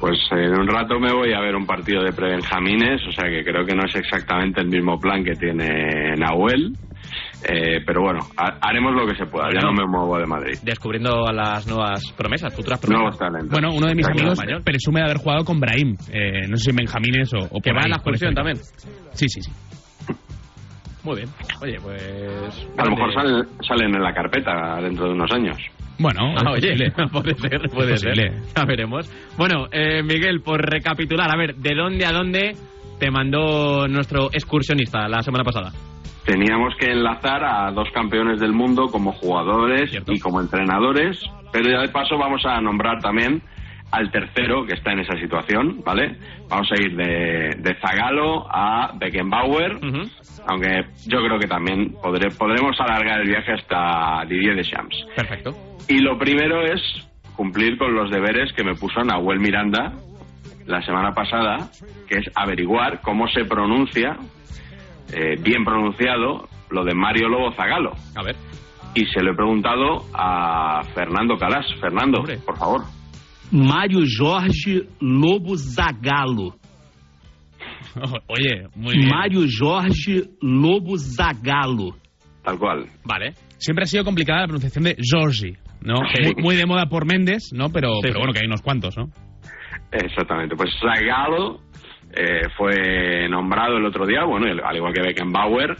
S35: Pues en un rato me voy a ver un partido de prebenjamines, o sea que creo que no es exactamente el mismo plan que tiene Nahuel. Eh, pero bueno, ha- haremos lo que se pueda. Ya no me muevo de Madrid.
S14: Descubriendo a las nuevas promesas, futuras promesas.
S35: Nuevos talentos.
S17: Bueno, uno de mis
S35: Exacto.
S17: amigos
S14: español.
S17: presume de haber jugado con Brahim. Eh, no sé si en Benjamines o, o
S14: Que va en la excursión también.
S17: Sí, sí, sí.
S14: Muy bien. Oye, pues...
S35: A lo mejor salen, salen en la carpeta dentro de unos años.
S17: Bueno,
S14: Ah, oye, puede ser, puede ser. Ya veremos. Bueno, eh, Miguel, por recapitular, a ver, ¿de dónde a dónde te mandó nuestro excursionista la semana pasada?
S35: Teníamos que enlazar a dos campeones del mundo como jugadores y como entrenadores, pero ya de paso vamos a nombrar también al tercero que está en esa situación, ¿vale? Vamos a ir de, de Zagalo a Beckenbauer, aunque yo creo que también podré- podremos alargar el viaje hasta Didier Deschamps.
S14: Perfecto.
S35: Y lo primero es cumplir con los deberes que me puso Nahuel Miranda la semana pasada, que es averiguar cómo se pronuncia, eh, bien pronunciado, lo de Mario Lobo Zagalo.
S14: A ver.
S35: Y se lo he preguntado a Fernando Calas. Fernando, por favor.
S36: Mário Jorge Lobo Zagalo.
S17: Oye, muy bien.
S36: Mário Jorge Lobo Zagalo.
S35: Tal cual.
S14: Vale.
S17: Siempre ha sido complicada la pronunciación de Georgie, ¿no?
S35: Sí.
S17: Muy, muy de moda por Méndez, ¿no? Pero,
S35: Sí,
S17: pero bueno, que hay unos cuantos, ¿no?
S35: Exactamente. Pues Zagalo eh, fue nombrado el otro día, bueno, al igual que Beckenbauer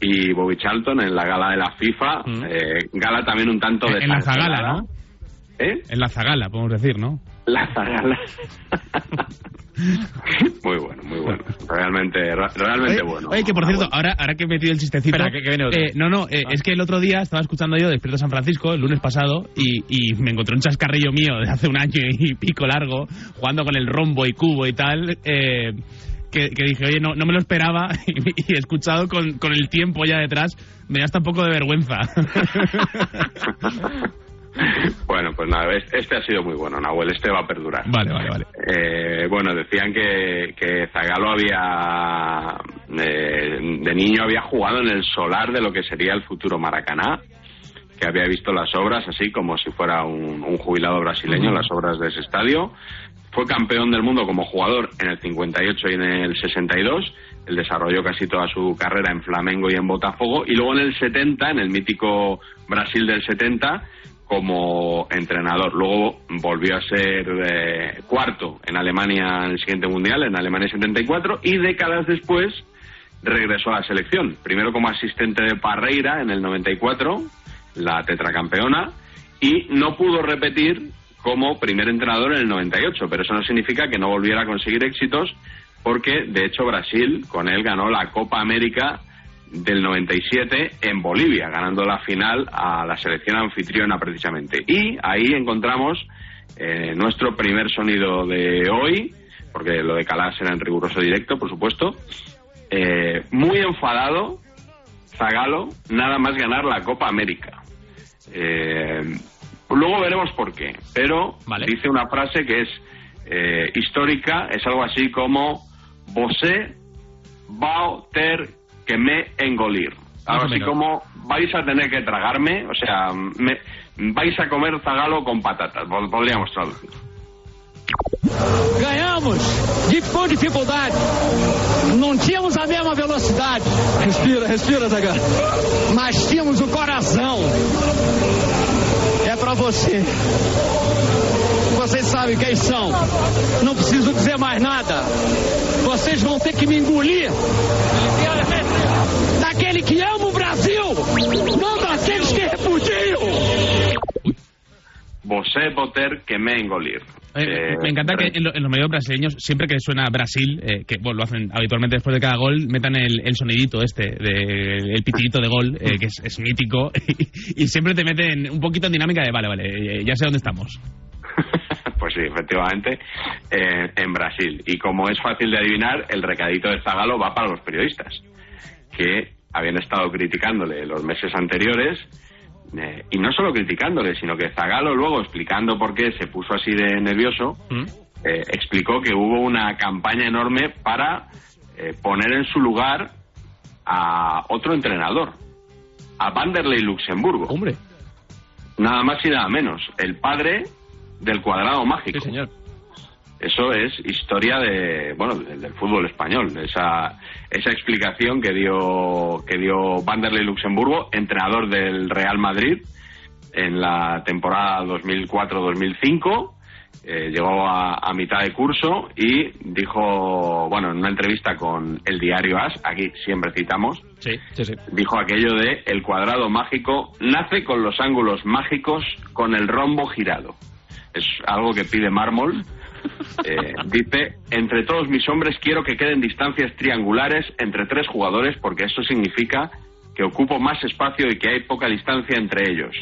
S35: y Bobby Charlton en la gala de la FIFA. eh, gala también un tanto de
S17: En la Zagala, ¿no?
S35: ¿Eh?
S17: En la Zagala, podemos decir, ¿no?
S35: La Zagala. muy bueno, muy bueno. Realmente, realmente
S17: Oye,
S35: bueno.
S17: Oye, que por
S35: Ah,
S17: cierto,
S35: bueno.
S17: ahora, ahora que he metido el chistecito.
S35: Espera, que- que viene otro.
S17: eh, no, no, eh, es que el otro día estaba escuchando yo Despierto San Francisco, el lunes pasado, y, y me encontré un chascarrillo mío de hace un año y pico largo, jugando con el rombo y cubo y tal. eh, que, que dije, oye, no, no me lo esperaba y, y he escuchado con, con el tiempo ya detrás, me da hasta un poco de vergüenza.
S35: Bueno, pues nada, es- este ha sido muy bueno, Nahuel, este va a perdurar.
S17: Vale, vale, vale.
S35: Eh, bueno, decían que, que Zagalo había, eh, de niño había jugado en el solar de lo que sería el futuro Maracaná, que había visto las obras así como si fuera un, un jubilado brasileño,
S37: Ujú.
S35: las obras de ese estadio. Fue campeón del mundo como jugador en el 58 y en el 62. Él desarrolló casi toda su carrera en Flamengo y en Botafogo. Y luego en el 70, en el mítico Brasil del 70, como entrenador. Luego volvió a ser eh, cuarto en Alemania en el siguiente mundial, en Alemania 74, y décadas después regresó a la selección. Primero como asistente de Parreira en el 94, la tetracampeona, y no pudo repetir como primer entrenador en el 98, pero eso no significa que no volviera a conseguir éxitos, porque de hecho Brasil con él ganó la Copa América del 97 en Bolivia, ganando la final a la selección anfitriona precisamente. Y ahí encontramos eh, nuestro primer sonido de hoy, porque lo de Calas era en riguroso directo, por supuesto. Eh, muy enfadado, Zagalo, nada más ganar la Copa América. Eh, luego veremos por qué, pero dice una frase que es eh, histórica, es algo así como Vosé va ter que me engolir. Algo así como vais a tener que tragarme, o sea, me- vais a comer zagalo con patatas, pod- podríamos traducir.
S38: Ganhamos de, com dificuldade. Não tínhamos a mesma velocidade. Respira, respira, Zaga. Mas tínhamos o coração. É pra você. Vocês sabem quem são. Não preciso dizer mais nada. Vocês vão ter que me engolir. Daquele que ama o Brasil, não daqueles que repudiam.
S35: Vosé Poter que me engolir.
S17: Eh, me encanta que en, lo- en los medios brasileños, siempre que suena Brasil, eh, que bueno, lo hacen habitualmente después de cada gol, metan el, el sonidito este, de, el pitidito de gol, eh, que es, es mítico, y, siempre te meten un poquito en dinámica de, vale, vale, eh, ya sé dónde estamos.
S35: Pues sí, efectivamente, eh, en Brasil. Y como es fácil de adivinar, el recadito de Zagalo va para los periodistas, que habían estado criticándole los meses anteriores, eh, y no solo criticándole, sino que Zagalo luego, explicando por qué se puso así de nervioso, eh, explicó que hubo una campaña enorme para eh, poner en su lugar a otro entrenador, a Vanderlei Luxemburgo.
S17: Hombre.
S35: Nada más y nada menos, el padre del cuadrado mágico.
S17: señor.
S35: Eso es historia de, bueno, del, del fútbol español. Esa, esa explicación que dio, que dio Vanderlei Luxemburgo, entrenador del Real Madrid en la temporada 2004-2005. eh, llegó a, a mitad de curso y dijo, bueno, en una entrevista con el diario As, aquí siempre citamos,
S17: Sí, sí, sí.
S35: dijo aquello de el cuadrado mágico nace con los ángulos mágicos con el rombo girado. Es algo que pide mármol. Eh, dice, entre todos mis hombres quiero que queden distancias triangulares entre tres jugadores porque eso significa que ocupo más espacio y que hay poca distancia entre ellos.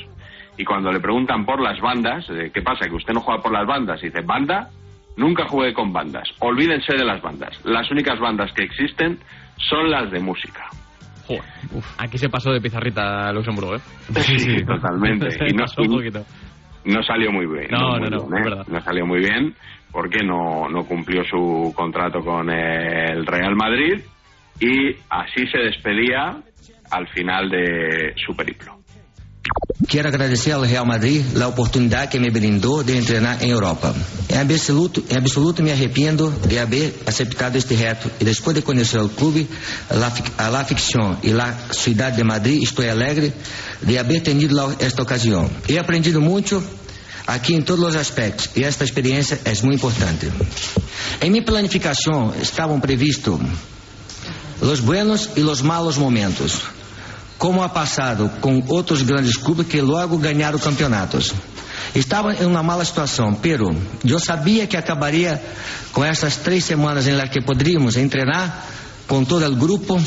S35: Y cuando le preguntan por las bandas, eh, ¿qué pasa? Que usted no juega por las bandas. Y dice, ¿banda? Nunca jugué con bandas. Olvídense de las bandas. Las únicas bandas que existen son las de música.
S14: Joder, aquí se pasó de pizarrita a Luxemburgo, ¿eh?
S35: Sí, sí, totalmente. Y no,
S14: pasó un poquito.
S35: No salió muy bien.
S14: No, no, no,
S35: bien, ¿eh? No salió muy bien porque no, no cumplió su contrato con el Real Madrid y así se despedía al final de su periplo.
S25: Quero agradecer ao Real Madrid a oportunidade que me brindou de treinar em Europa. Em absoluto, em absoluto me arrependo de haver aceitado este reto e depois de conhecer o clube, a la ficção e la cidade de Madrid, estou alegre de haver tenido esta ocasião. He aprendido muito aqui em todos os aspectos e esta experiência é muito importante. Em minha planificação estavam previstos los buenos e los malos momentos como ha passado com outros grandes clubes que logo ganharam campeonatos. Estava em uma mala situação, pero eu sabia que acabaria com essas três semanas em que poderíamos treinar com todo o grupo.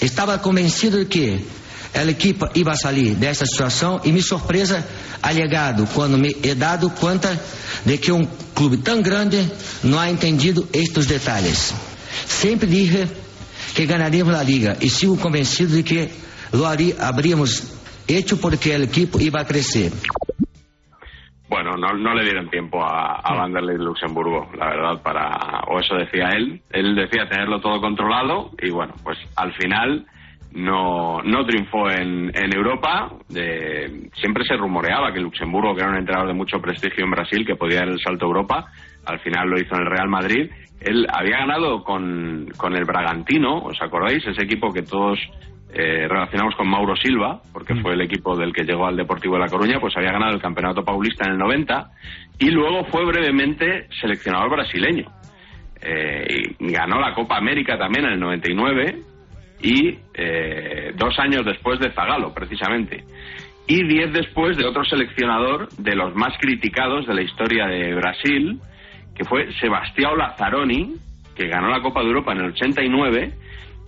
S25: Estava convencido de que a equipe ia sair dessa situação e minha surpresa ha llegado quando me he dado conta de que um clube tão grande não ha entendido estes detalhes. Sempre dije que ganaríamos a liga e sigo convencido de que lo habríamos hecho porque el equipo iba a crecer.
S35: Bueno, no, no le dieron tiempo a, a Vanderlei Luxemburgo, la verdad, para, o eso decía él. Él decía tenerlo todo controlado y bueno, pues al final no, no triunfó en, en Europa. De- siempre se rumoreaba que Luxemburgo, que era un entrenador de mucho prestigio en Brasil, que podía dar el salto a Europa, al final lo hizo en el Real Madrid. Él había ganado con, con el Bragantino, ¿os acordáis? Ese equipo que todos eh, relacionamos con Mauro Silva, porque fue el equipo del que llegó al Deportivo de La Coruña, pues había ganado el Campeonato Paulista en el 90 y luego fue brevemente seleccionador brasileño. Eh, y ganó la Copa América también en el 99 y eh, dos años después de Zagalo, precisamente. Y diez después de otro seleccionador de los más criticados de la historia de Brasil, que fue Sebastião Lazzaroni, que ganó la Copa de Europa en el 89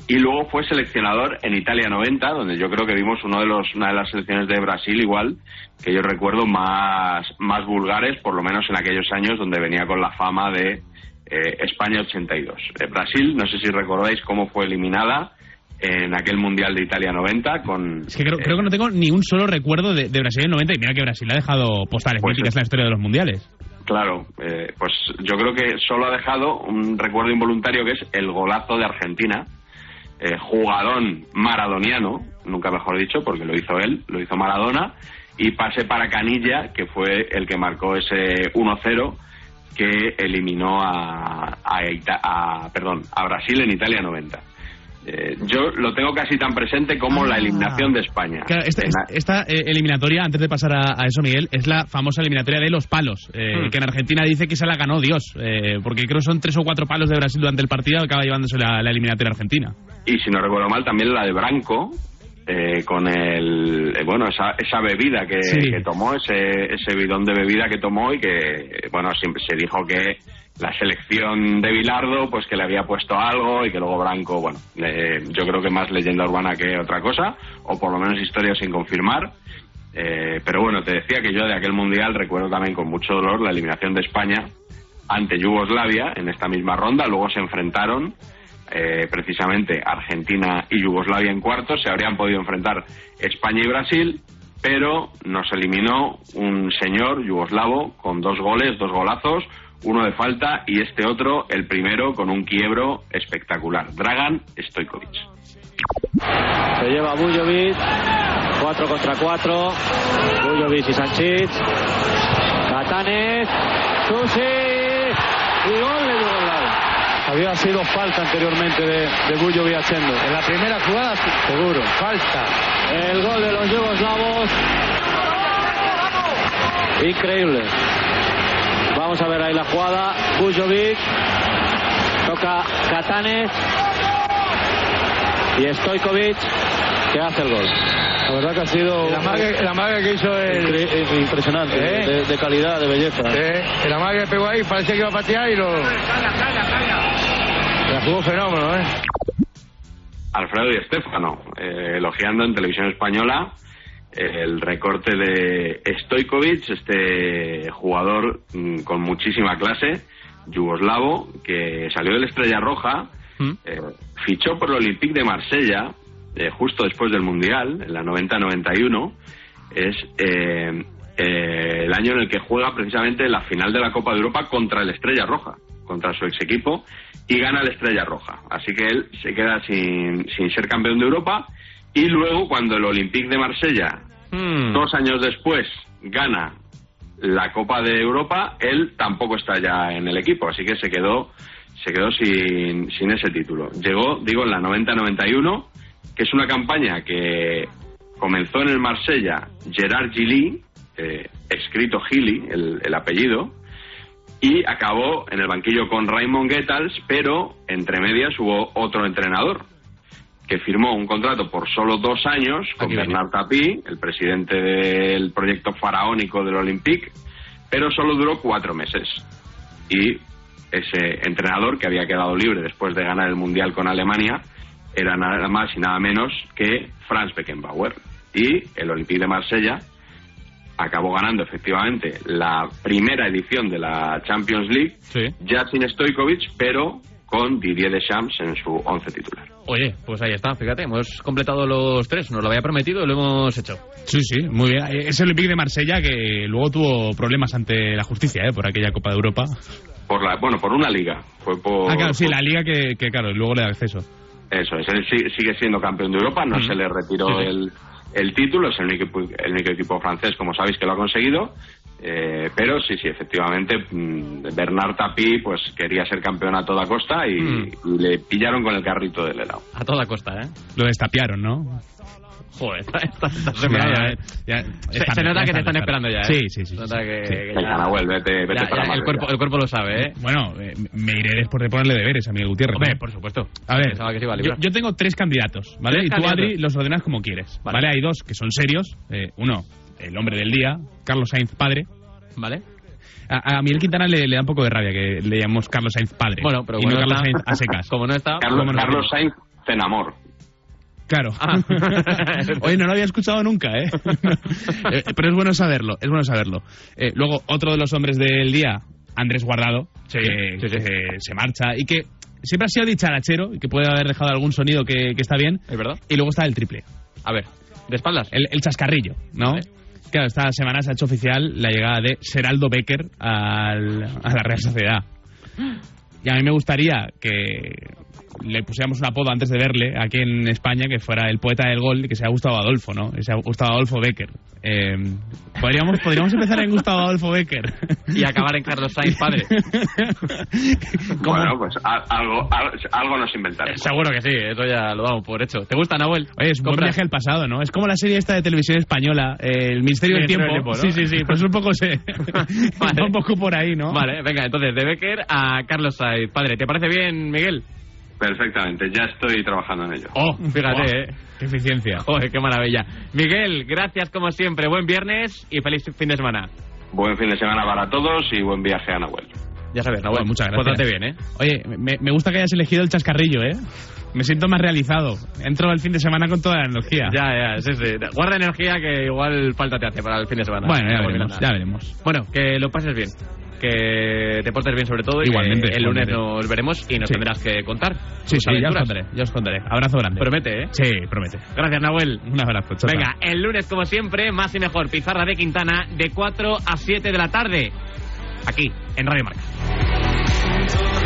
S35: y luego fue seleccionador en Italia 90, donde yo creo que vimos uno de los, una de las selecciones de Brasil igual, que yo recuerdo más, más vulgares, por lo menos en aquellos años donde venía con la fama de eh, España 82. Eh, Brasil, no sé si recordáis cómo fue eliminada en aquel Mundial de Italia 90 con...
S17: Es que creo, creo que no tengo ni un solo recuerdo de, de Brasil en 90 y mira que Brasil ha dejado postales
S35: Pues
S17: míticas en la historia de los mundiales.
S35: Claro, eh, pues yo creo que solo ha dejado un recuerdo involuntario que es el golazo de Argentina, eh, jugadón maradoniano, nunca mejor dicho, porque lo hizo él, lo hizo Maradona, y pase para Canilla, que fue el que marcó ese 1-0 que eliminó a, a, Ita- a- perdón, a Brasil en Italia 90. Eh, yo lo tengo casi tan presente como la eliminación de España.
S17: Claro, esta, eh, eliminatoria, antes de pasar a, a eso, Miguel, es la famosa eliminatoria de los palos, eh,
S35: Hmm.
S17: que en Argentina dice que se la ganó Dios, eh, porque creo que son tres o cuatro palos de Brasil durante el partido, acaba llevándose la, la eliminatoria argentina.
S35: y si no recuerdo mal, también la de Branco, eh, con el, eh, bueno, esa, esa bebida que,
S17: Sí.
S35: que tomó, ese, ese bidón de bebida que tomó y que, bueno, siempre se dijo que la selección de Bilardo, pues que le había puesto algo y que luego Branco, bueno, eh, yo creo que más leyenda urbana que otra cosa, o por lo menos historia sin confirmar. Eh, pero bueno, te decía que yo de aquel mundial recuerdo también con mucho dolor la eliminación de España ante Yugoslavia en esta misma ronda. Luego se enfrentaron eh, precisamente Argentina y Yugoslavia en cuartos. Se habrían podido enfrentar España y Brasil, pero nos eliminó un señor yugoslavo con dos goles, dos golazos, uno de falta y este otro, el primero, con un quiebro espectacular. Dragan Stojkovic.
S38: Se lleva Bujovic, 4 contra 4. Bujovic y Sanchit. Catanes, Susi y gol de Yugoslavo. Había sido falta anteriormente de, de Bujovic a Chendo. En la primera jugada, seguro. Falta. El gol de los yugoslavos. Increíble. Vamos a ver ahí la jugada. Bujovic. Toca Catanes. Y Stojkovic que hace el gol. La verdad que ha sido
S39: La magia- la magia que hizo el-
S38: Incre- eh, impresionante,
S39: ¿Eh?
S38: de, de calidad, de belleza.
S39: Magia que pegó ahí, parecía que iba a patear y lo. La jugó fenómeno, ¿eh?
S35: Alfredo y Estefano, eh, elogiando en televisión española eh, el recorte de Stojkovic, este jugador mm, con muchísima clase, yugoslavo, que salió del Estrella Roja, eh, fichó por el Olympique de Marsella eh, justo después del Mundial, en la 90-91, es eh, eh, el año en el que juega precisamente la final de la Copa de Europa contra el Estrella Roja, contra su ex equipo, y gana el Estrella Roja. Así que él se queda sin, sin ser campeón de Europa, y luego cuando el Olympique de Marsella, dos años después, gana la Copa de Europa, él tampoco está ya en el equipo, así que se quedó se quedó sin, sin ese título. Llegó, digo, en la 90-91, que es una campaña que comenzó en el Marsella Gerard Gilly, eh, escrito Gilly, el, el apellido, y acabó en el banquillo con Raymond Goethals, pero entre medias hubo otro entrenador que firmó un contrato por solo dos años con
S14: Aquí.
S35: Bernard Tapie, el presidente del proyecto faraónico del Olympique, pero solo duró cuatro meses. Y ese entrenador que había quedado libre después de ganar el Mundial con Alemania era nada más y nada menos que Franz Beckenbauer. Y el Olympique de Marsella acabó ganando efectivamente la primera edición de la Champions League, ya sin Stojkovic, pero con Didier Deschamps en su once titular.
S14: Oye, pues ahí está, fíjate, hemos completado los tres, nos lo había prometido y lo hemos hecho.
S17: Sí, sí, muy bien. Es el Olympique de Marsella que luego tuvo problemas ante la justicia, ¿eh? Por aquella Copa de Europa.
S35: Por la, bueno, por una liga. Fue por,
S17: Ah, claro, sí,
S35: por-
S17: la liga que, que, claro, luego le da acceso.
S35: Eso es, él sigue, sigue siendo campeón de Europa, no
S17: Mm.
S35: se le retiró
S17: Sí, sí.
S35: El, el título, es el único, el único equipo francés, como sabéis, que lo ha conseguido. Eh, pero sí, sí, efectivamente, mm, Bernard Tapie pues quería ser campeón a toda costa y,
S17: Mm.
S35: y le pillaron con el carrito del helado.
S14: A toda costa, ¿eh?
S17: Lo destapiaron, ¿no?
S14: Joder, está, está, está
S17: Ya,
S14: sembrado,
S17: ya,
S14: ¿eh?
S17: ya,
S14: se, nota que te
S17: están,
S14: esperando ya, ¿eh?
S17: Sí, sí, sí.
S14: Se nota que,
S17: sí.
S14: que
S35: Venga,
S14: ya-
S35: Nahuel, vete, vete
S14: ya-
S35: para
S14: ya el, cuerpo, el cuerpo lo sabe, ¿eh?
S17: Bueno, eh, me iré después de ponerle deberes a Miguel Gutiérrez.
S14: Hombre,
S17: ¿no?
S14: por supuesto.
S17: A ver,
S14: Pensaba que se iba a
S17: yo, tengo tres candidatos, ¿vale?
S14: Tres
S17: Y tú,
S14: candidatos.
S17: Adri, los ordenas como quieres.
S14: Vale.
S17: Vale. Hay dos que son serios. Eh, uno, el hombre del día, Carlos Sainz padre.
S14: ¿Vale?
S17: A, a Miguel Quintana le, le da un poco de rabia que le llamemos Carlos Sainz padre.
S14: Bueno, pero
S17: y
S14: como
S17: no
S14: no
S17: Carlos
S14: está-
S17: Sainz a secas.
S14: Como no está...
S35: Carlos,
S17: ¿Cómo no?
S35: Carlos Sainz Cenamor.
S17: Claro.
S14: Ah.
S17: Oye, no lo había escuchado nunca, ¿eh? Eh, Pero es bueno saberlo, es bueno saberlo. Eh, luego, otro de los hombres del día, Andrés Guardado, que,
S14: sí, sí.
S17: que se marcha y que siempre ha sido dicharachero y que puede haber dejado algún sonido que, que está bien.
S14: ¿Es verdad?
S17: Y luego está el triple.
S14: A ver, ¿de espaldas?
S17: El, el chascarrillo, ¿no?
S14: Vale.
S17: Claro, esta semana se ha hecho oficial la llegada de Seraldo Becker a la Real Sociedad. Y a mí me gustaría que, le pusiéramos un apodo antes de verle aquí en España que fuera el poeta del gol y que sea Gustavo Adolfo, ¿no? Que sea Gustavo Adolfo Becker. Eh, podríamos, podríamos empezar en Gustavo Adolfo Becker.
S14: Y acabar en Carlos Sainz, padre.
S35: Bueno, pues a- algo, al- algo nos inventaremos.
S14: Seguro que sí, eso ya lo damos por hecho. ¿Te gusta, Nahuel?
S17: Oye, es un buen viaje al pasado, ¿no? Es como la serie esta de televisión española, eh, El Ministerio del Tiempo.
S14: del Tiempo, ¿no?
S17: Sí, sí, sí, pues un poco se...
S14: Vale.
S17: va un poco por ahí, ¿no?
S14: Vale, venga, entonces de Becker a Carlos Sainz. Padre, ¿te parece bien, Miguel?
S35: Perfectamente, ya estoy trabajando en ello.
S17: Oh,
S14: Fíjate, eh.
S17: Qué eficiencia.
S14: Joder, qué maravilla. Miguel, gracias como siempre. Buen viernes y feliz fin de semana.
S35: Buen fin de semana para todos y buen viaje a Nahuel.
S14: Ya sabes, Nahuel.
S17: Bueno, muchas gracias.
S14: Pórtate bien, ¿eh?
S17: Oye, me, me gusta que hayas elegido el chascarrillo, ¿eh? Me siento más realizado. Entro el fin de semana con toda la energía.
S14: Ya, ya, sí, sí. Guarda energía que igual falta te hace para el fin de semana.
S17: Bueno, veremos, ya veremos.
S14: Bueno, que lo pases bien. Que te portes bien sobre todo y
S17: Igualmente,
S14: que el lunes
S17: igualmente.
S14: nos veremos y nos
S17: Sí.
S14: tendrás que contar.
S17: Sí, sí, ya os contaré, ya os contaré. Abrazo grande.
S14: Promete, ¿eh?
S17: Sí, promete.
S14: Gracias, Nahuel.
S17: Un abrazo. chao.
S14: Venga, el lunes, como siempre, más y mejor. Pizarra de Quintana de 4 a 7 de la tarde. Aquí, en Radio Marca.